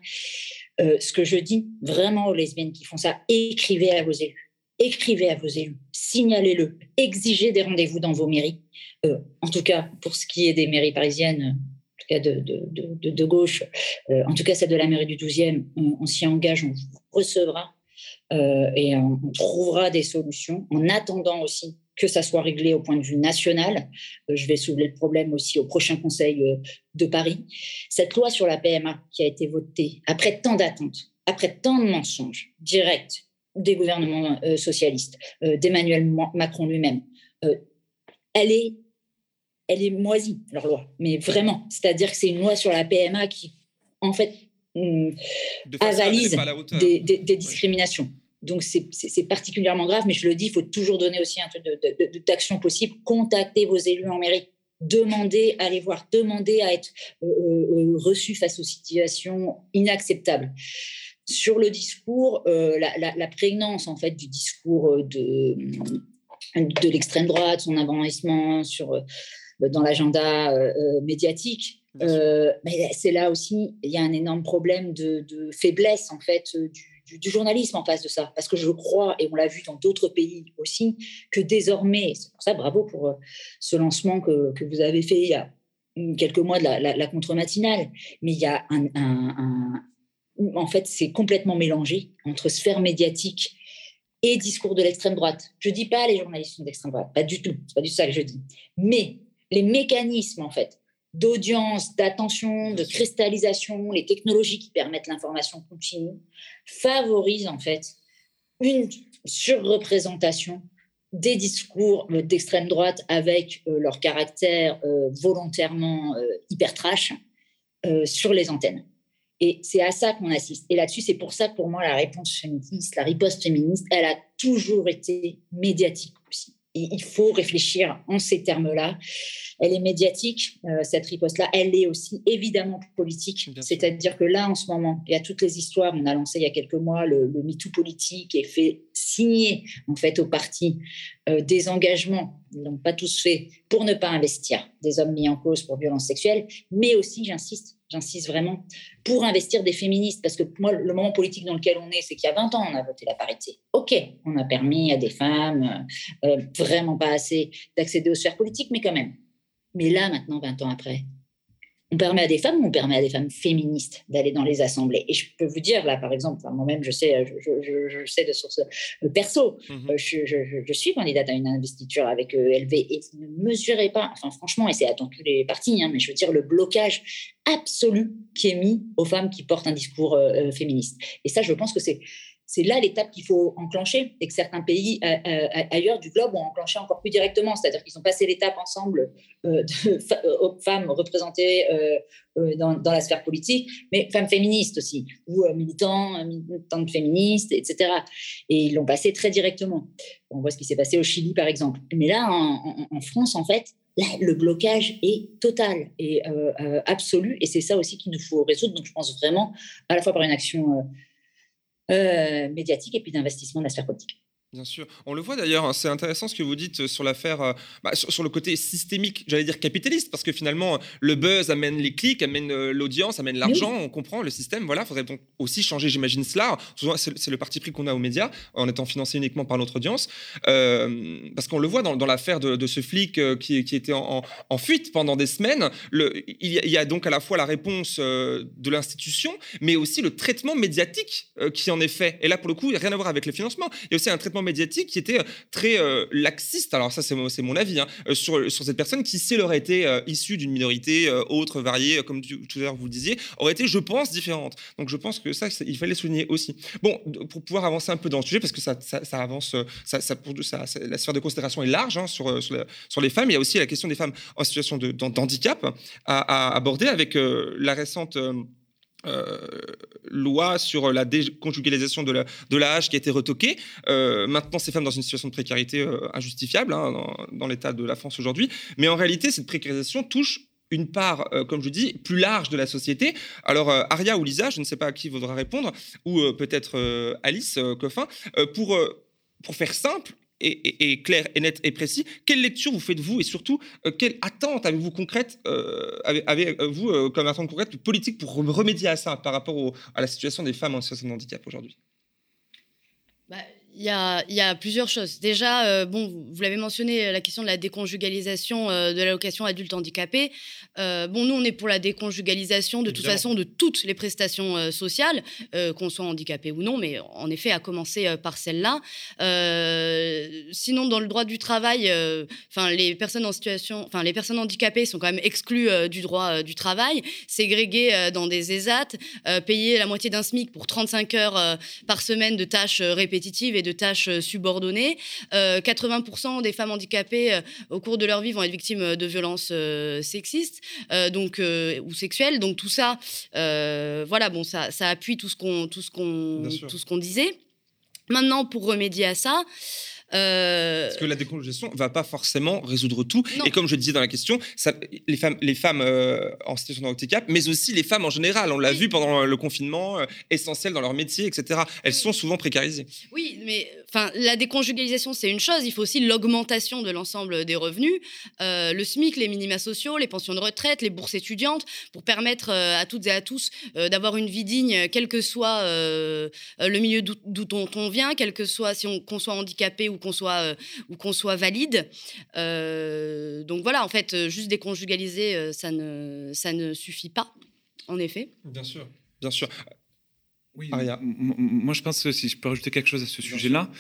Euh, ce que je dis vraiment aux lesbiennes qui font ça, écrivez à vos élus. Écrivez à vos élus, signalez-le, exigez des rendez-vous dans vos mairies. Euh, en tout cas, pour ce qui est des mairies parisiennes, en tout cas de, gauche, euh, en tout cas celle de la mairie du 12e, on, s'y engage, on vous recevra euh, et on, trouvera des solutions en attendant aussi que ça soit réglé au point de vue national. Euh, je vais soulever le problème aussi au prochain Conseil euh, de Paris. Cette loi sur la PMA qui a été votée après tant d'attentes, après tant de mensonges directs des gouvernements euh, socialistes, euh, d'Emmanuel Ma- Macron lui-même, euh, elle est, elle est moisie, leur loi. Mais vraiment, c'est-à-dire que c'est une loi sur la PMA qui, en fait, hum, De avalise des discriminations. Donc, c'est- particulièrement grave, mais je le dis, il faut toujours donner aussi un truc de- de- de- d'action possible. Contactez vos élus en mairie. Demandez à les voir, demandez à être euh, euh, reçus face aux situations inacceptables. Sur le discours, euh, la, la- la prégnance en fait du discours euh, de, de l'extrême droite, son avancement sur euh, dans l'agenda médiatique. mais c'est là aussi, il y a un énorme problème de, faiblesse en fait du, du, journalisme en face de ça, parce que je crois, et on l'a vu dans d'autres pays aussi, que désormais, c'est pour ça bravo pour ce lancement que, que, vous avez fait il y a quelques mois de la, contre-matinale, mais il y a un, en fait, c'est complètement mélangé entre sphère médiatique et discours de l'extrême droite. Je dis pas les journalistes sont d'extrême droite, pas du tout, c'est pas du tout ça que je dis. Mais les mécanismes, en fait, d'audience, d'attention, de cristallisation, les technologies qui permettent l'information continue, favorisent en fait une surreprésentation des discours euh, d'extrême droite avec euh, leur caractère euh, volontairement hyper trash sur les antennes. Et c'est à ça qu'on assiste. Et là-dessus, c'est pour ça que pour moi, la réponse féministe, la riposte féministe, elle a toujours été médiatique aussi. Et il faut réfléchir en ces termes-là. Elle est médiatique, euh, cette riposte-là. Elle est aussi évidemment politique. C'est-à-dire que là, en ce moment, il y a toutes les histoires. On a lancé il y a quelques mois le, le MeToo politique et fait signer en fait aux partis euh, des engagements, ils n'ont pas tous fait, pour ne pas investir des hommes mis en cause pour violences sexuelles, mais aussi, j'insiste, j'insiste vraiment, pour investir des féministes. Parce que moi, le moment politique dans lequel on est, c'est qu'il y a 20 ans, on a voté la parité. OK, on a permis à des femmes, euh, vraiment pas assez, d'accéder aux sphères politiques, mais quand même. Mais là, maintenant, 20 ans après, on permet à des femmes on permet à des femmes féministes d'aller dans les assemblées. Et je peux vous dire, là, par exemple, moi-même, je sais, je, sais de source euh, perso, mmh euh, je, suis candidate à une investiture avec LV et ne mesurez pas, enfin franchement, et c'est à tous les partis, hein, mais je veux dire le blocage absolu qui est mis aux femmes qui portent un discours euh, féministe. Et ça, je pense que c'est c'est là l'étape qu'il faut enclencher et que certains pays euh, euh, ailleurs du globe ont enclenché encore plus directement. C'est-à-dire qu'ils ont passé l'étape ensemble euh, de femmes représentées dans, la sphère politique, mais femmes féministes aussi, ou militants, militantes féministes, etc. Et ils l'ont passé très directement. On voit ce qui s'est passé au Chili, par exemple. Mais là, en, France, en fait, le blocage est total et absolu. Et c'est ça aussi qu'il nous faut résoudre. Donc, je pense vraiment, à la fois par une action euh, médiatique et puis d'investissement de la sphère politique. Bien sûr. On le voit d'ailleurs, hein, c'est intéressant ce que vous dites sur l'affaire, euh, bah, sur, le côté systémique, j'allais dire capitaliste, parce que finalement, le buzz amène les clics, amène euh, l'audience, amène l'argent, on comprend le système, voilà. Il faudrait donc aussi changer, j'imagine, cela. C'est le parti pris qu'on a aux médias, en étant financé uniquement par notre audience. Euh, parce qu'on le voit dans, l'affaire de, ce flic qui, était en, fuite pendant des semaines. Le, il, y a, donc à la fois la réponse de l'institution, mais aussi le traitement médiatique qui en est fait. Et là, pour le coup, il n'y a rien à voir avec le financement. Il y a aussi un traitement médiatique qui était euh, très euh, laxiste, alors ça c'est mon, avis, hein, euh, sur, sur cette personne qui, si elle aurait été issue d'une minorité autre, variée, comme tout à l'heure vous disiez, aurait été, je pense, différente. Donc je pense que ça, il fallait souligner aussi. Bon, pour pouvoir avancer un peu dans le sujet, parce que ça, avance, la sphère de considération est large hein, sur, sur, les femmes, il y a aussi la question des femmes en situation de, d'handicap à, à, aborder avec la récente... Euh, loi sur la déconjugalisation de l'âge qui a été retoquée. Euh, maintenant, ces femmes dans une situation de précarité euh, injustifiable hein, dans, l'état de la France aujourd'hui. Mais en réalité, cette précarisation touche une part, comme je dis, plus large de la société. Alors, Aria ou Lisa, je ne sais pas à qui vaudra répondre, ou peut-être Alice Coffin, pour, pour faire simple, et, clair et net et précis. Quelle lecture vous faites-vous et surtout, euh, quelle attente avez-vous concrète, euh, avez-vous euh, comme attente concrète politique pour remédier à ça par rapport à la situation des femmes en situation de handicap aujourd'hui? Il y, a, il y, a, plusieurs choses. Déjà, euh, bon, vous, l'avez mentionné, la question de la déconjugalisation euh, de l'allocation adulte handicapé. Euh, bon, nous, on est pour la déconjugalisation de toute façon de toutes les prestations sociales, qu'on soit handicapé ou non, mais en effet, à commencer par celle-là. sinon, dans le droit du travail, enfin, les personnes en situation, enfin, les personnes handicapées sont quand même exclues du droit du travail, ségrégées dans des ESAT, payées la moitié d'un SMIC pour 35 heures par semaine de tâches répétitives de tâches euh, subordonnées. 80% euh, des femmes handicapées euh, au cours de leur vie vont être victimes de violences sexistes donc, ou sexuelles. Donc tout ça, voilà, bon, ça, ça appuie tout ce qu'on qu'on disait. Maintenant, pour remédier à ça, Euh, Parce que la décongestion ne va pas forcément résoudre tout. Non. Et comme je disais dans la question, ça- les femmes, les femmes euh, en situation de handicap, mais aussi les femmes en général, on l'a Oui. vu pendant le confinement, euh, essentielles dans leur métier, etc. Elles sont souvent précarisées. Oui, mais enfin, la déconjugalisation, c'est une chose. Il faut aussi l'augmentation de l'ensemble des revenus, Euh, le SMIC, les minima sociaux, les pensions de retraite, les bourses étudiantes, pour permettre euh, à toutes et à tous euh, d'avoir une vie digne, quel que soit euh, euh, le milieu d'où d'où on, on vient, quel que soit si on qu'on soit handicapé ou qu'on soit euh, ou qu'on soit valide. Euh, donc voilà, en fait, euh, juste déconjugaliser, ça ne ça ne suffit pas, en effet. Bien sûr. Bien sûr. Oui, Aria. moi je pense que si je peux rajouter quelque chose à ce sujet-là,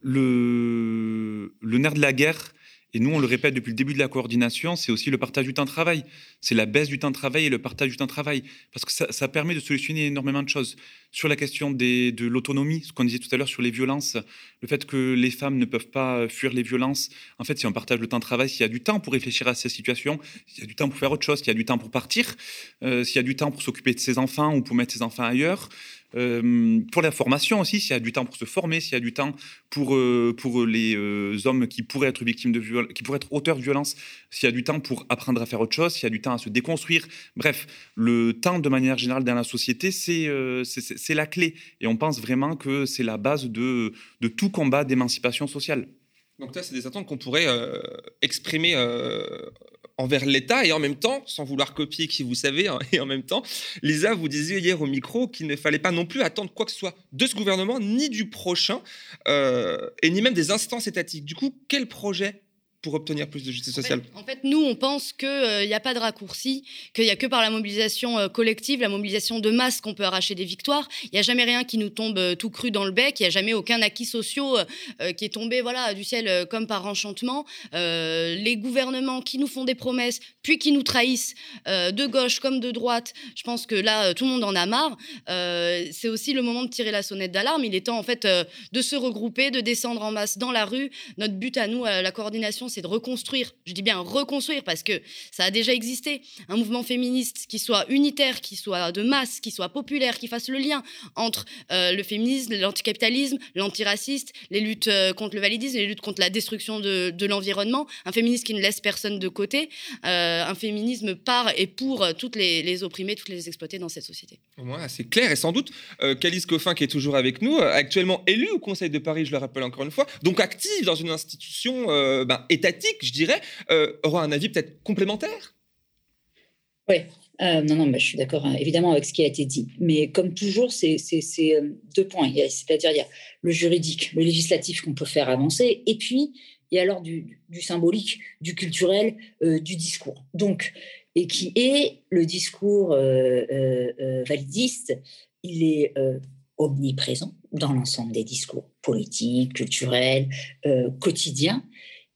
le, le nerf de la guerre, et nous on le répète depuis le début de la coordination, c'est aussi le partage du temps de travail. C'est la baisse du temps de travail et le partage du temps de travail. Parce que ça, permet de solutionner énormément de choses. Sur la question de l'autonomie, ce qu'on disait tout à l'heure sur les violences, le fait que les femmes ne peuvent pas fuir les violences, en fait si on partage le temps de travail, s'il y a du temps pour réfléchir à ces situations, s'il y a du temps pour faire autre chose, s'il y a du temps pour partir, euh, s'il y a du temps pour s'occuper de ses enfants ou pour mettre ses enfants ailleurs, euh, pour la formation aussi, s'il y a du temps pour se former, s'il y a du temps pour, euh, pour les euh, hommes qui pourraient être victimes de qui pourraient être auteurs de violence, s'il y a du temps pour apprendre à faire autre chose, s'il y a du temps à se déconstruire. Bref, le temps de manière générale dans la société, c'est c'est- la clé. Et on pense vraiment que c'est la base de, de tout combat d'émancipation sociale. Donc là, c'est des attentes qu'on pourrait exprimer envers l'État et en même temps, sans vouloir copier qui vous savez, hein, et en même temps, Lisa, vous disiez hier au micro qu'il ne fallait pas non plus attendre quoi que ce soit de ce gouvernement, ni du prochain, euh, et ni même des instances étatiques. Du coup, quel projet pour obtenir plus de justice En fait- sociale En fait, nous, on pense qu'il n'y a pas de raccourci, qu'il n'y a que par la mobilisation euh, collective, la mobilisation de masse qu'on peut arracher des victoires. Il n'y a jamais rien qui nous tombe euh, tout cru dans le bec. Il n'y a jamais aucun acquis social euh, euh, qui est tombé voilà, du ciel euh, comme par enchantement. Euh, les gouvernements qui nous font des promesses, puis qui nous trahissent, euh, de gauche comme de droite, je pense que là, euh, tout le monde en a marre. Euh, C'est aussi le moment de tirer la sonnette d'alarme. Il est temps, en fait, euh, de se regrouper, de descendre en masse dans la rue. Notre but à nous, à la coordination, c'est de reconstruire. Je dis bien reconstruire parce que ça a déjà existé. Un mouvement féministe qui soit unitaire, qui soit de masse, qui soit populaire, qui fasse le lien entre euh, le féminisme, l'anticapitalisme, l'antiraciste, les luttes euh, contre le validisme, les luttes contre la destruction de, de l'environnement. Un féminisme qui ne laisse personne de côté. Euh, un féminisme par et pour toutes les, opprimés, toutes les exploitées dans cette société. Au c'est clair. Et sans doute, euh, Calice Coffin, qui est toujours avec nous, actuellement élu au Conseil de Paris, je le rappelle encore une fois, donc active dans une institution euh, ben, étatique, je dirais, euh, aura un avis peut-être complémentaire? Oui, euh, non, non, je suis d'accord hein, évidemment avec ce qui a été dit. Mais comme toujours, c'est euh, deux points. C'est-à-dire, il y a le juridique, le législatif qu'on peut faire avancer, et puis il y a alors du, symbolique, du culturel, du discours. Donc, et qui est le discours validiste, il est omniprésent dans l'ensemble des discours politiques, culturels, quotidiens.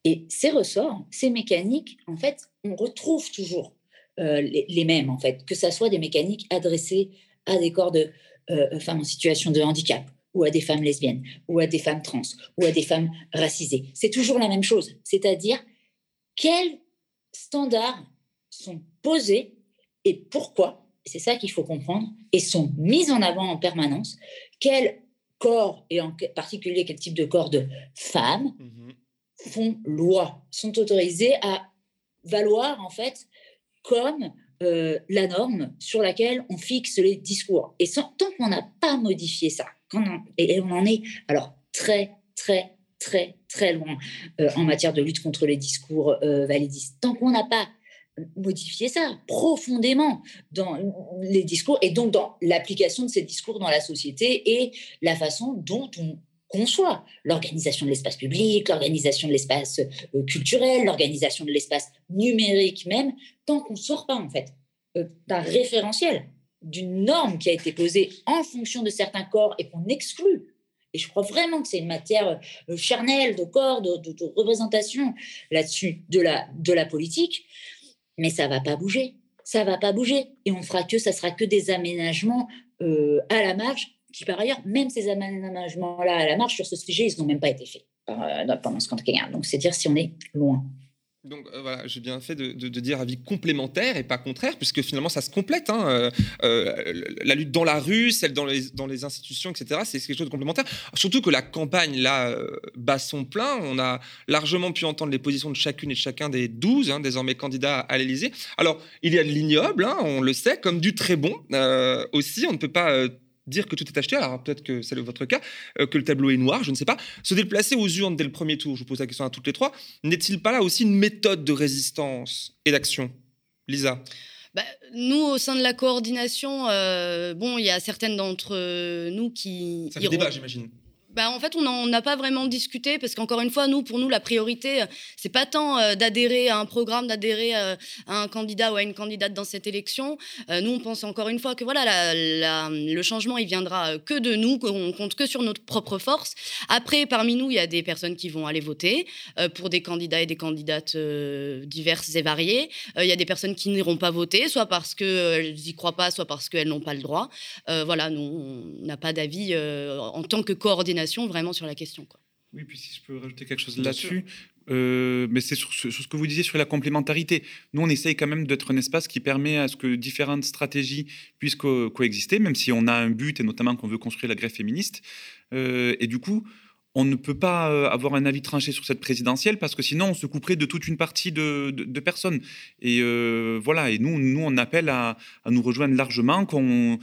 Et ces ressorts, ces mécaniques, en fait, on retrouve toujours euh, les, mêmes, en fait, que ça soit des mécaniques adressées à des corps de euh, femmes en situation de handicap, ou à des femmes lesbiennes, ou à des femmes trans, ou à des femmes racisées. C'est toujours la même chose, c'est-à-dire quels standards sont posés et pourquoi, c'est ça qu'il faut comprendre, et sont mis en avant en permanence, quel corps, et en particulier quel type de corps de femmes, font loi, sont autorisés à valoir en fait comme euh, la norme sur laquelle on fixe les discours. Et tant qu'on n'a pas modifié ça, et on en est alors très, très, très, très loin euh, en matière de lutte contre les discours euh, validistes, tant qu'on n'a pas modifié ça profondément dans les discours et donc dans l'application de ces discours dans la société et la façon dont on conçoit l'organisation de l'espace public, l'organisation de l'espace euh, culturel, l'organisation de l'espace numérique même, tant qu'on ne sort pas en fait euh, d'un référentiel, d'une norme qui a été posée en fonction de certains corps et qu'on exclut. Et je crois vraiment que c'est une matière euh, charnelle de corps, de, de- représentation là-dessus de la, de la politique, mais ça va pas bouger. Ça va pas bouger. Et on fera que, ça sera que des aménagements euh, à la marge, qui par ailleurs, même ces aménagements-là à la marge sur ce sujet, ils n'ont même pas été faits euh, pendant ce quinquennat. Donc c'est dire si on est loin. Donc euh, voilà, j'ai bien fait de, dire avis complémentaire et pas contraire, puisque finalement ça se complète. hein, euh, la lutte dans la rue, celle dans les, institutions, etc., c'est quelque chose de complémentaire. Surtout que la campagne, là, bat son plein. On a largement pu entendre les positions de chacune et de chacun des 12 hein, désormais candidats à l'Élysée. Alors, il y a de l'ignoble, hein, on le sait, comme du très bon aussi. On ne peut pas... dire que tout est acheté, alors peut-être que c'est votre cas, euh, que le tableau est noir, je ne sais pas. Se déplacer aux urnes dès le premier tour, je vous pose la question à toutes les trois, n'est-il pas là aussi une méthode de résistance et d'action? Lisa Bah, nous, au sein de la coordination, euh, bon, il y a certaines d'entre nous qui Ça fait iront- débat, j'imagine. Bah, en fait, on n'en a pas vraiment discuté parce qu'encore une fois, nous, pour nous, la priorité, euh, c'est pas tant euh, d'adhérer à un programme, d'adhérer euh, à un candidat ou à une candidate dans cette élection. Nous, on pense encore une fois que voilà, le changement, il viendra que de nous, qu'on compte que sur notre propre force. Après, parmi nous, il y a des personnes qui vont aller voter pour des candidats et des candidates diverses et variées. Il y a des personnes qui n'iront pas voter, soit parce qu'elles n'y croient pas, soit parce qu'elles n'ont pas le droit. Voilà, nous, on n'a pas d'avis en tant que vraiment sur la question. Quoi. Oui, puis si je peux rajouter quelque chose là-dessus, euh, mais c'est sur, ce- sur ce que vous disiez sur la complémentarité. Nous, on essaye quand même d'être un espace qui permet à ce que différentes stratégies puissent co- coexister, même si on a un but et notamment qu'on veut construire la grève féministe. Euh, et du coup, on ne peut pas euh, avoir un avis tranché sur cette présidentielle parce que sinon on se couperait de toute une partie de, de- de personnes. Et euh, voilà, et nous, nous on appelle à, à nous rejoindre largement, qu'on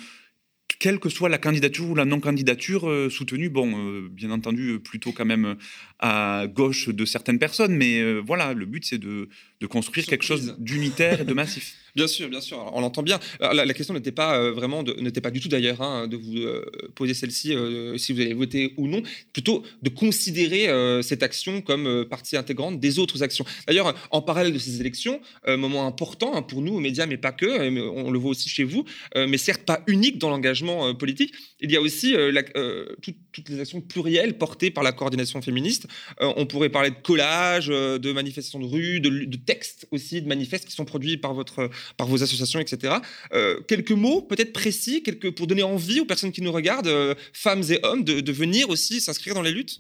quelle que soit la candidature ou la non-candidature euh, soutenue, bon, euh, bien entendu, euh, plutôt quand même à gauche de certaines personnes, mais euh, voilà, le but c'est de, de construire quelque chose d'unitaire et de massif. Bien sûr, bien sûr, on l'entend bien. Alors, La, question n'était pas euh, vraiment, n'était pas du tout d'ailleurs hein, de vous euh, poser celle-ci, euh, si vous allez voter ou non, plutôt de considérer euh, cette action comme euh, partie intégrante des autres actions. D'ailleurs, en parallèle de ces élections, euh, moment important hein, pour nous aux médias, mais pas que, euh, on le voit aussi chez vous, euh, mais certes pas unique dans l'engagement euh, politique, il y a aussi euh, euh, toutes les actions plurielles portées par la coordination féministe. Euh, on pourrait parler de collage, euh, de manifestations de rue, de textes aussi, de manifestes qui sont produits par votre par vos associations, etc. Euh, quelques mots peut-être précis, quelques, pour donner envie aux personnes qui nous regardent, euh, femmes et hommes, de, de venir aussi s'inscrire dans les luttes?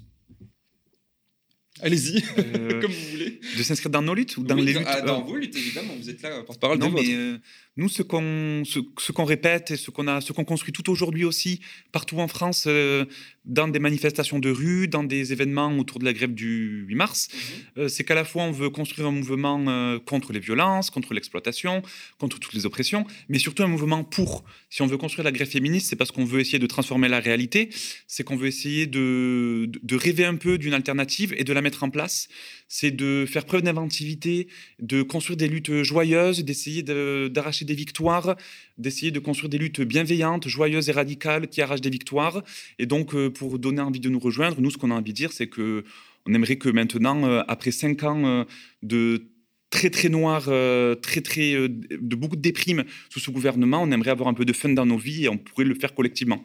Allez-y, Euh, comme vous voulez. de s'inscrire dans nos luttes ou dans Oui, les dans- luttes? ah, dans vos luttes, évidemment, vous êtes là, porte-parole vôtres. mais nous, ce qu'on ce, ce qu'on répète et ce qu'on a, ce qu'on construit tout aujourd'hui aussi partout en France, euh, dans des manifestations de rue, dans des événements autour de la grève du 8 mars, Mhm. euh, c'est qu'à la fois on veut construire un mouvement euh, contre les violences, contre l'exploitation, contre toutes les oppressions, mais surtout un mouvement pour. Si on veut construire la grève féministe, c'est parce qu'on veut essayer de transformer la réalité, c'est qu'on veut essayer de, de, de rêver un peu d'une alternative et de la mettre en place. C'est de faire preuve d'inventivité, de construire des luttes joyeuses, d'essayer de- d'arracher des victoires, d'essayer de construire des luttes bienveillantes, joyeuses et radicales qui arrachent des victoires. Et donc, euh, pour donner envie de nous rejoindre, nous, ce qu'on a envie de dire, c'est que on aimerait que maintenant, euh, après cinq ans euh, de très très noir, très très de beaucoup de déprimes sous ce gouvernement, on aimerait avoir un peu de fun dans nos vies et on pourrait le faire collectivement.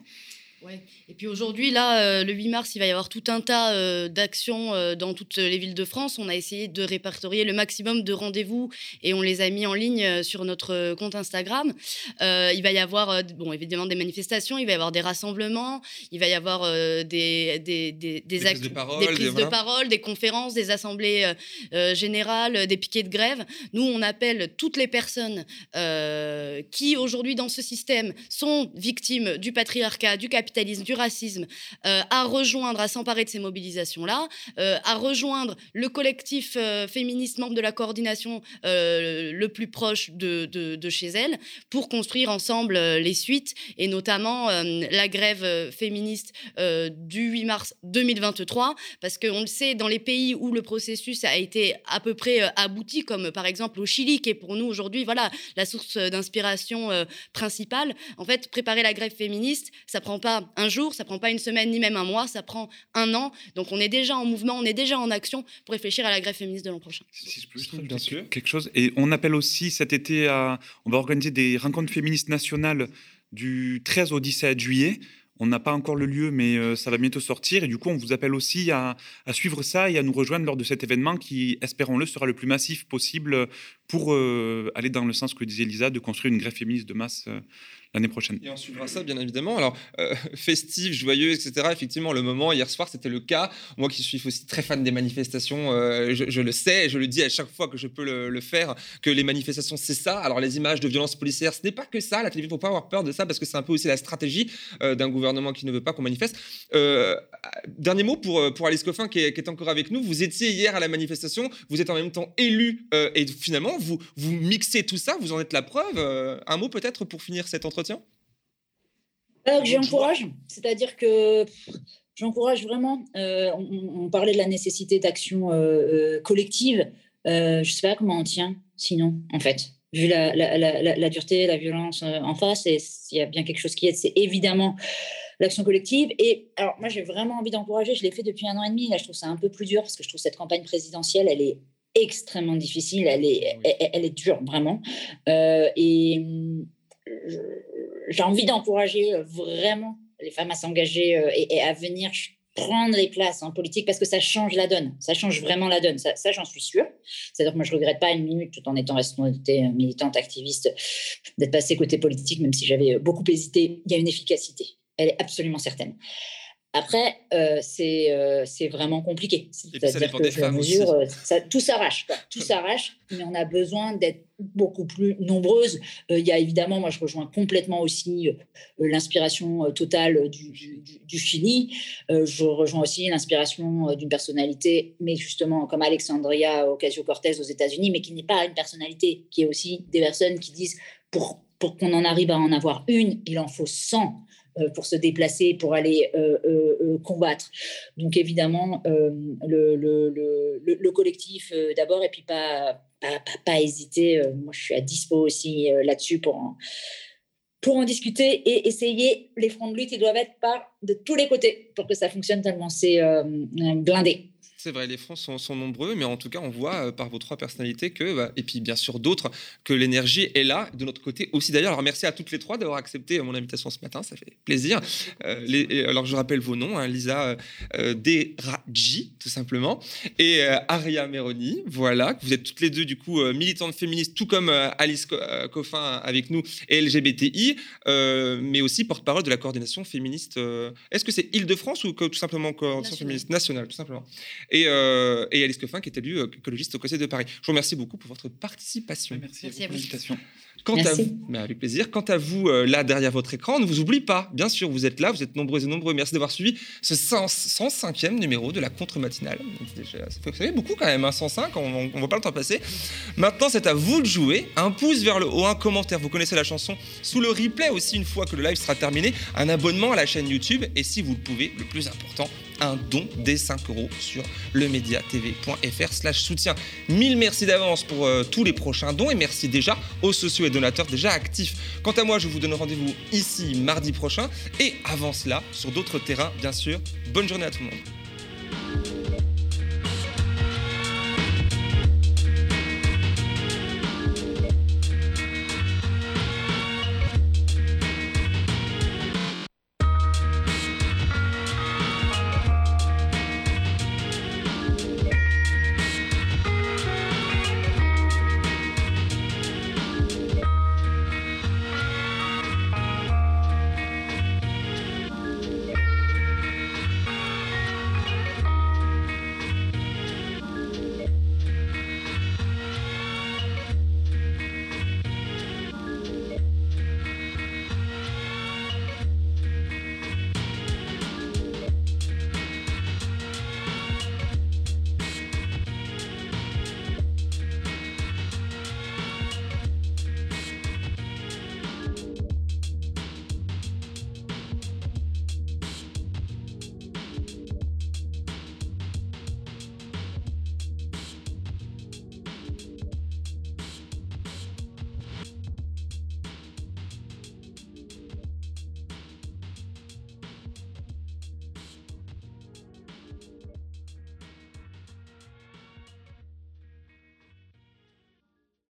Ouais. Et puis aujourd'hui, là, euh, le 8 mars, il va y avoir tout un tas euh, d'actions euh, dans toutes les villes de France. On a essayé de répertorier le maximum de rendez-vous et on les a mis en ligne sur notre compte Instagram. Il va y avoir, bon, évidemment, des manifestations, il va y avoir des rassemblements, il va y avoir des, des, des, des actes- prises de parole, des des- prises voilà. de parole, des conférences, des assemblées générales, des piquets de grève. Nous, on appelle toutes les personnes qui, aujourd'hui, dans ce système, sont victimes du patriarcat, du capitalisme, du racisme, euh, à rejoindre, à s'emparer de ces mobilisations-là, euh, à rejoindre le collectif euh, féministe membre de la coordination le plus proche de, de- de chez elles, pour construire ensemble les suites, et notamment la grève féministe du 8 mars 2023, parce qu'on le sait, dans les pays où le processus a été à peu près abouti, comme par exemple au Chili, qui est pour nous aujourd'hui voilà, la source d'inspiration principale, en fait, préparer la grève féministe, ça prend pas un jour, ça prend pas une semaine, ni même un mois, ça prend un an. Donc on est déjà en mouvement, on est déjà en action pour réfléchir à la grève féministe de l'an prochain. Si je peux juste Bien sûr. quelque chose. Et on appelle aussi cet été à. On va organiser des rencontres féministes nationales du 13 au 17 juillet. On n'a pas encore le lieu, mais euh, ça va bientôt sortir. Et du coup, on vous appelle aussi à, à suivre ça et à nous rejoindre lors de cet événement qui, espérons-le, sera le plus massif possible pour euh, aller dans le sens que disait Lisa, de construire une grève féministe de masse euh, l'année prochaine. Et on suivra ça, bien évidemment. Alors, euh, festif, joyeux, etc. Effectivement, le moment, hier soir, c'était le cas. Moi qui suis aussi très fan des manifestations, euh, je, le sais, je le dis à chaque fois que je peux le, faire, que les manifestations, c'est ça. Alors, les images de violences policières, ce n'est pas que ça. La télévision, il ne faut pas avoir peur de ça parce que c'est un peu aussi la stratégie euh, d'un gouvernement qui ne veut pas qu'on manifeste. dernier mot pour, pour Alice Coffin qui est, encore avec nous. Vous étiez hier à la manifestation, vous êtes en même temps élu et finalement, vous, vous mixez tout ça, vous en êtes la preuve. un mot peut-être pour finir cet entretien euh, J'encourage, c'est-à-dire que j'encourage vraiment. Euh, on, parlait de la nécessité d'action euh, collective. je ne sais pas comment on tient sinon, en fait. Vu la, la, la, la dureté, la violence en face, et s'il y a bien quelque chose qui aide, c'est évidemment l'action collective. Et alors, moi, j'ai vraiment envie d'encourager. Je l'ai fait depuis un an et demi. Là, je trouve ça un peu plus dur parce que je trouve cette campagne présidentielle, elle est extrêmement difficile. Elle est, elle, est dure, vraiment. et j'ai envie d'encourager euh, vraiment les femmes à s'engager euh, et, à venir prendre les places en politique parce que ça change la donne. Ça change vraiment la donne. Ça, j'en suis sûre. C'est-à-dire que moi, je ne regrette pas une minute, tout en étant restée euh, militante, activiste, d'être passée côté politique, même si j'avais beaucoup hésité. Il y a une efficacité. Elle est absolument certaine. Après, euh, euh, c'est vraiment compliqué. C'est-à-dire que mesure, euh, ça, tout s'arrache. Tout s'arrache, mais on a besoin d'être beaucoup plus nombreuses. Il y a évidemment, moi je rejoins complètement aussi l'inspiration totale du, du, Chili. je rejoins aussi l'inspiration d'une personnalité, mais justement comme Alexandria Ocasio-Cortez aux États-Unis, mais qui n'est pas une personnalité, qui est aussi des personnes qui disent pour, pour qu'on en arrive à en avoir une, il en faut 100 euh, pour se déplacer, pour aller euh, euh, combattre. Donc évidemment, le, le, collectif d'abord, et puis pas, pas, pas, hésiter. moi, je suis à dispo aussi là-dessus pour en, pour en discuter et essayer. Les fronts de lutte, ils doivent être par de tous les côtés pour que ça fonctionne tellement c'est blindé. C'est vrai, les fronts sont, nombreux, mais en tout cas, on voit euh, par vos trois personnalités que, bah, et puis bien sûr d'autres, que l'énergie est là, de notre côté aussi d'ailleurs. Alors merci à toutes les trois d'avoir accepté mon invitation ce matin, ça fait plaisir. Euh, alors je rappelle vos noms, hein, Lisa euh, Deraji, tout simplement, et Aria Meroni, voilà, vous êtes toutes les deux du coup militantes féministes, tout comme Alice Coffin avec nous, et LGBTI, mais aussi porte-parole de la coordination féministe. Est-ce que c'est Île-de-France ou tout simplement coordination féministe nationale, tout simplement? Euh, et, Alice Coffin, qui est élue euh, écologiste au Conseil de Paris. Je vous remercie beaucoup pour votre participation. Merci, à, pour l'invitation. Quant à vous, mais avec plaisir. Quant à vous, euh, là derrière votre écran, on ne vous oublie pas. Bien sûr, vous êtes là, vous êtes nombreux et nombreux. Merci d'avoir suivi ce 105e numéro de la contre-matinale. Ça fait beaucoup quand même, 105, hein, on ne voit pas le temps passer. Maintenant, c'est à vous de jouer. Un pouce vers le haut, un commentaire, vous connaissez la chanson. Sous le replay aussi, une fois que le live sera terminé, un abonnement à la chaîne YouTube. Et si vous le pouvez, le plus important, un don des 5 euros sur lemediatv.fr slash soutien. Mille merci d'avance pour euh, tous les prochains dons et merci déjà aux sociaux et donateurs déjà actifs. Quant à moi, je vous donne rendez-vous ici mardi prochain et avant cela sur d'autres terrains, bien sûr. Bonne journée à tout le monde.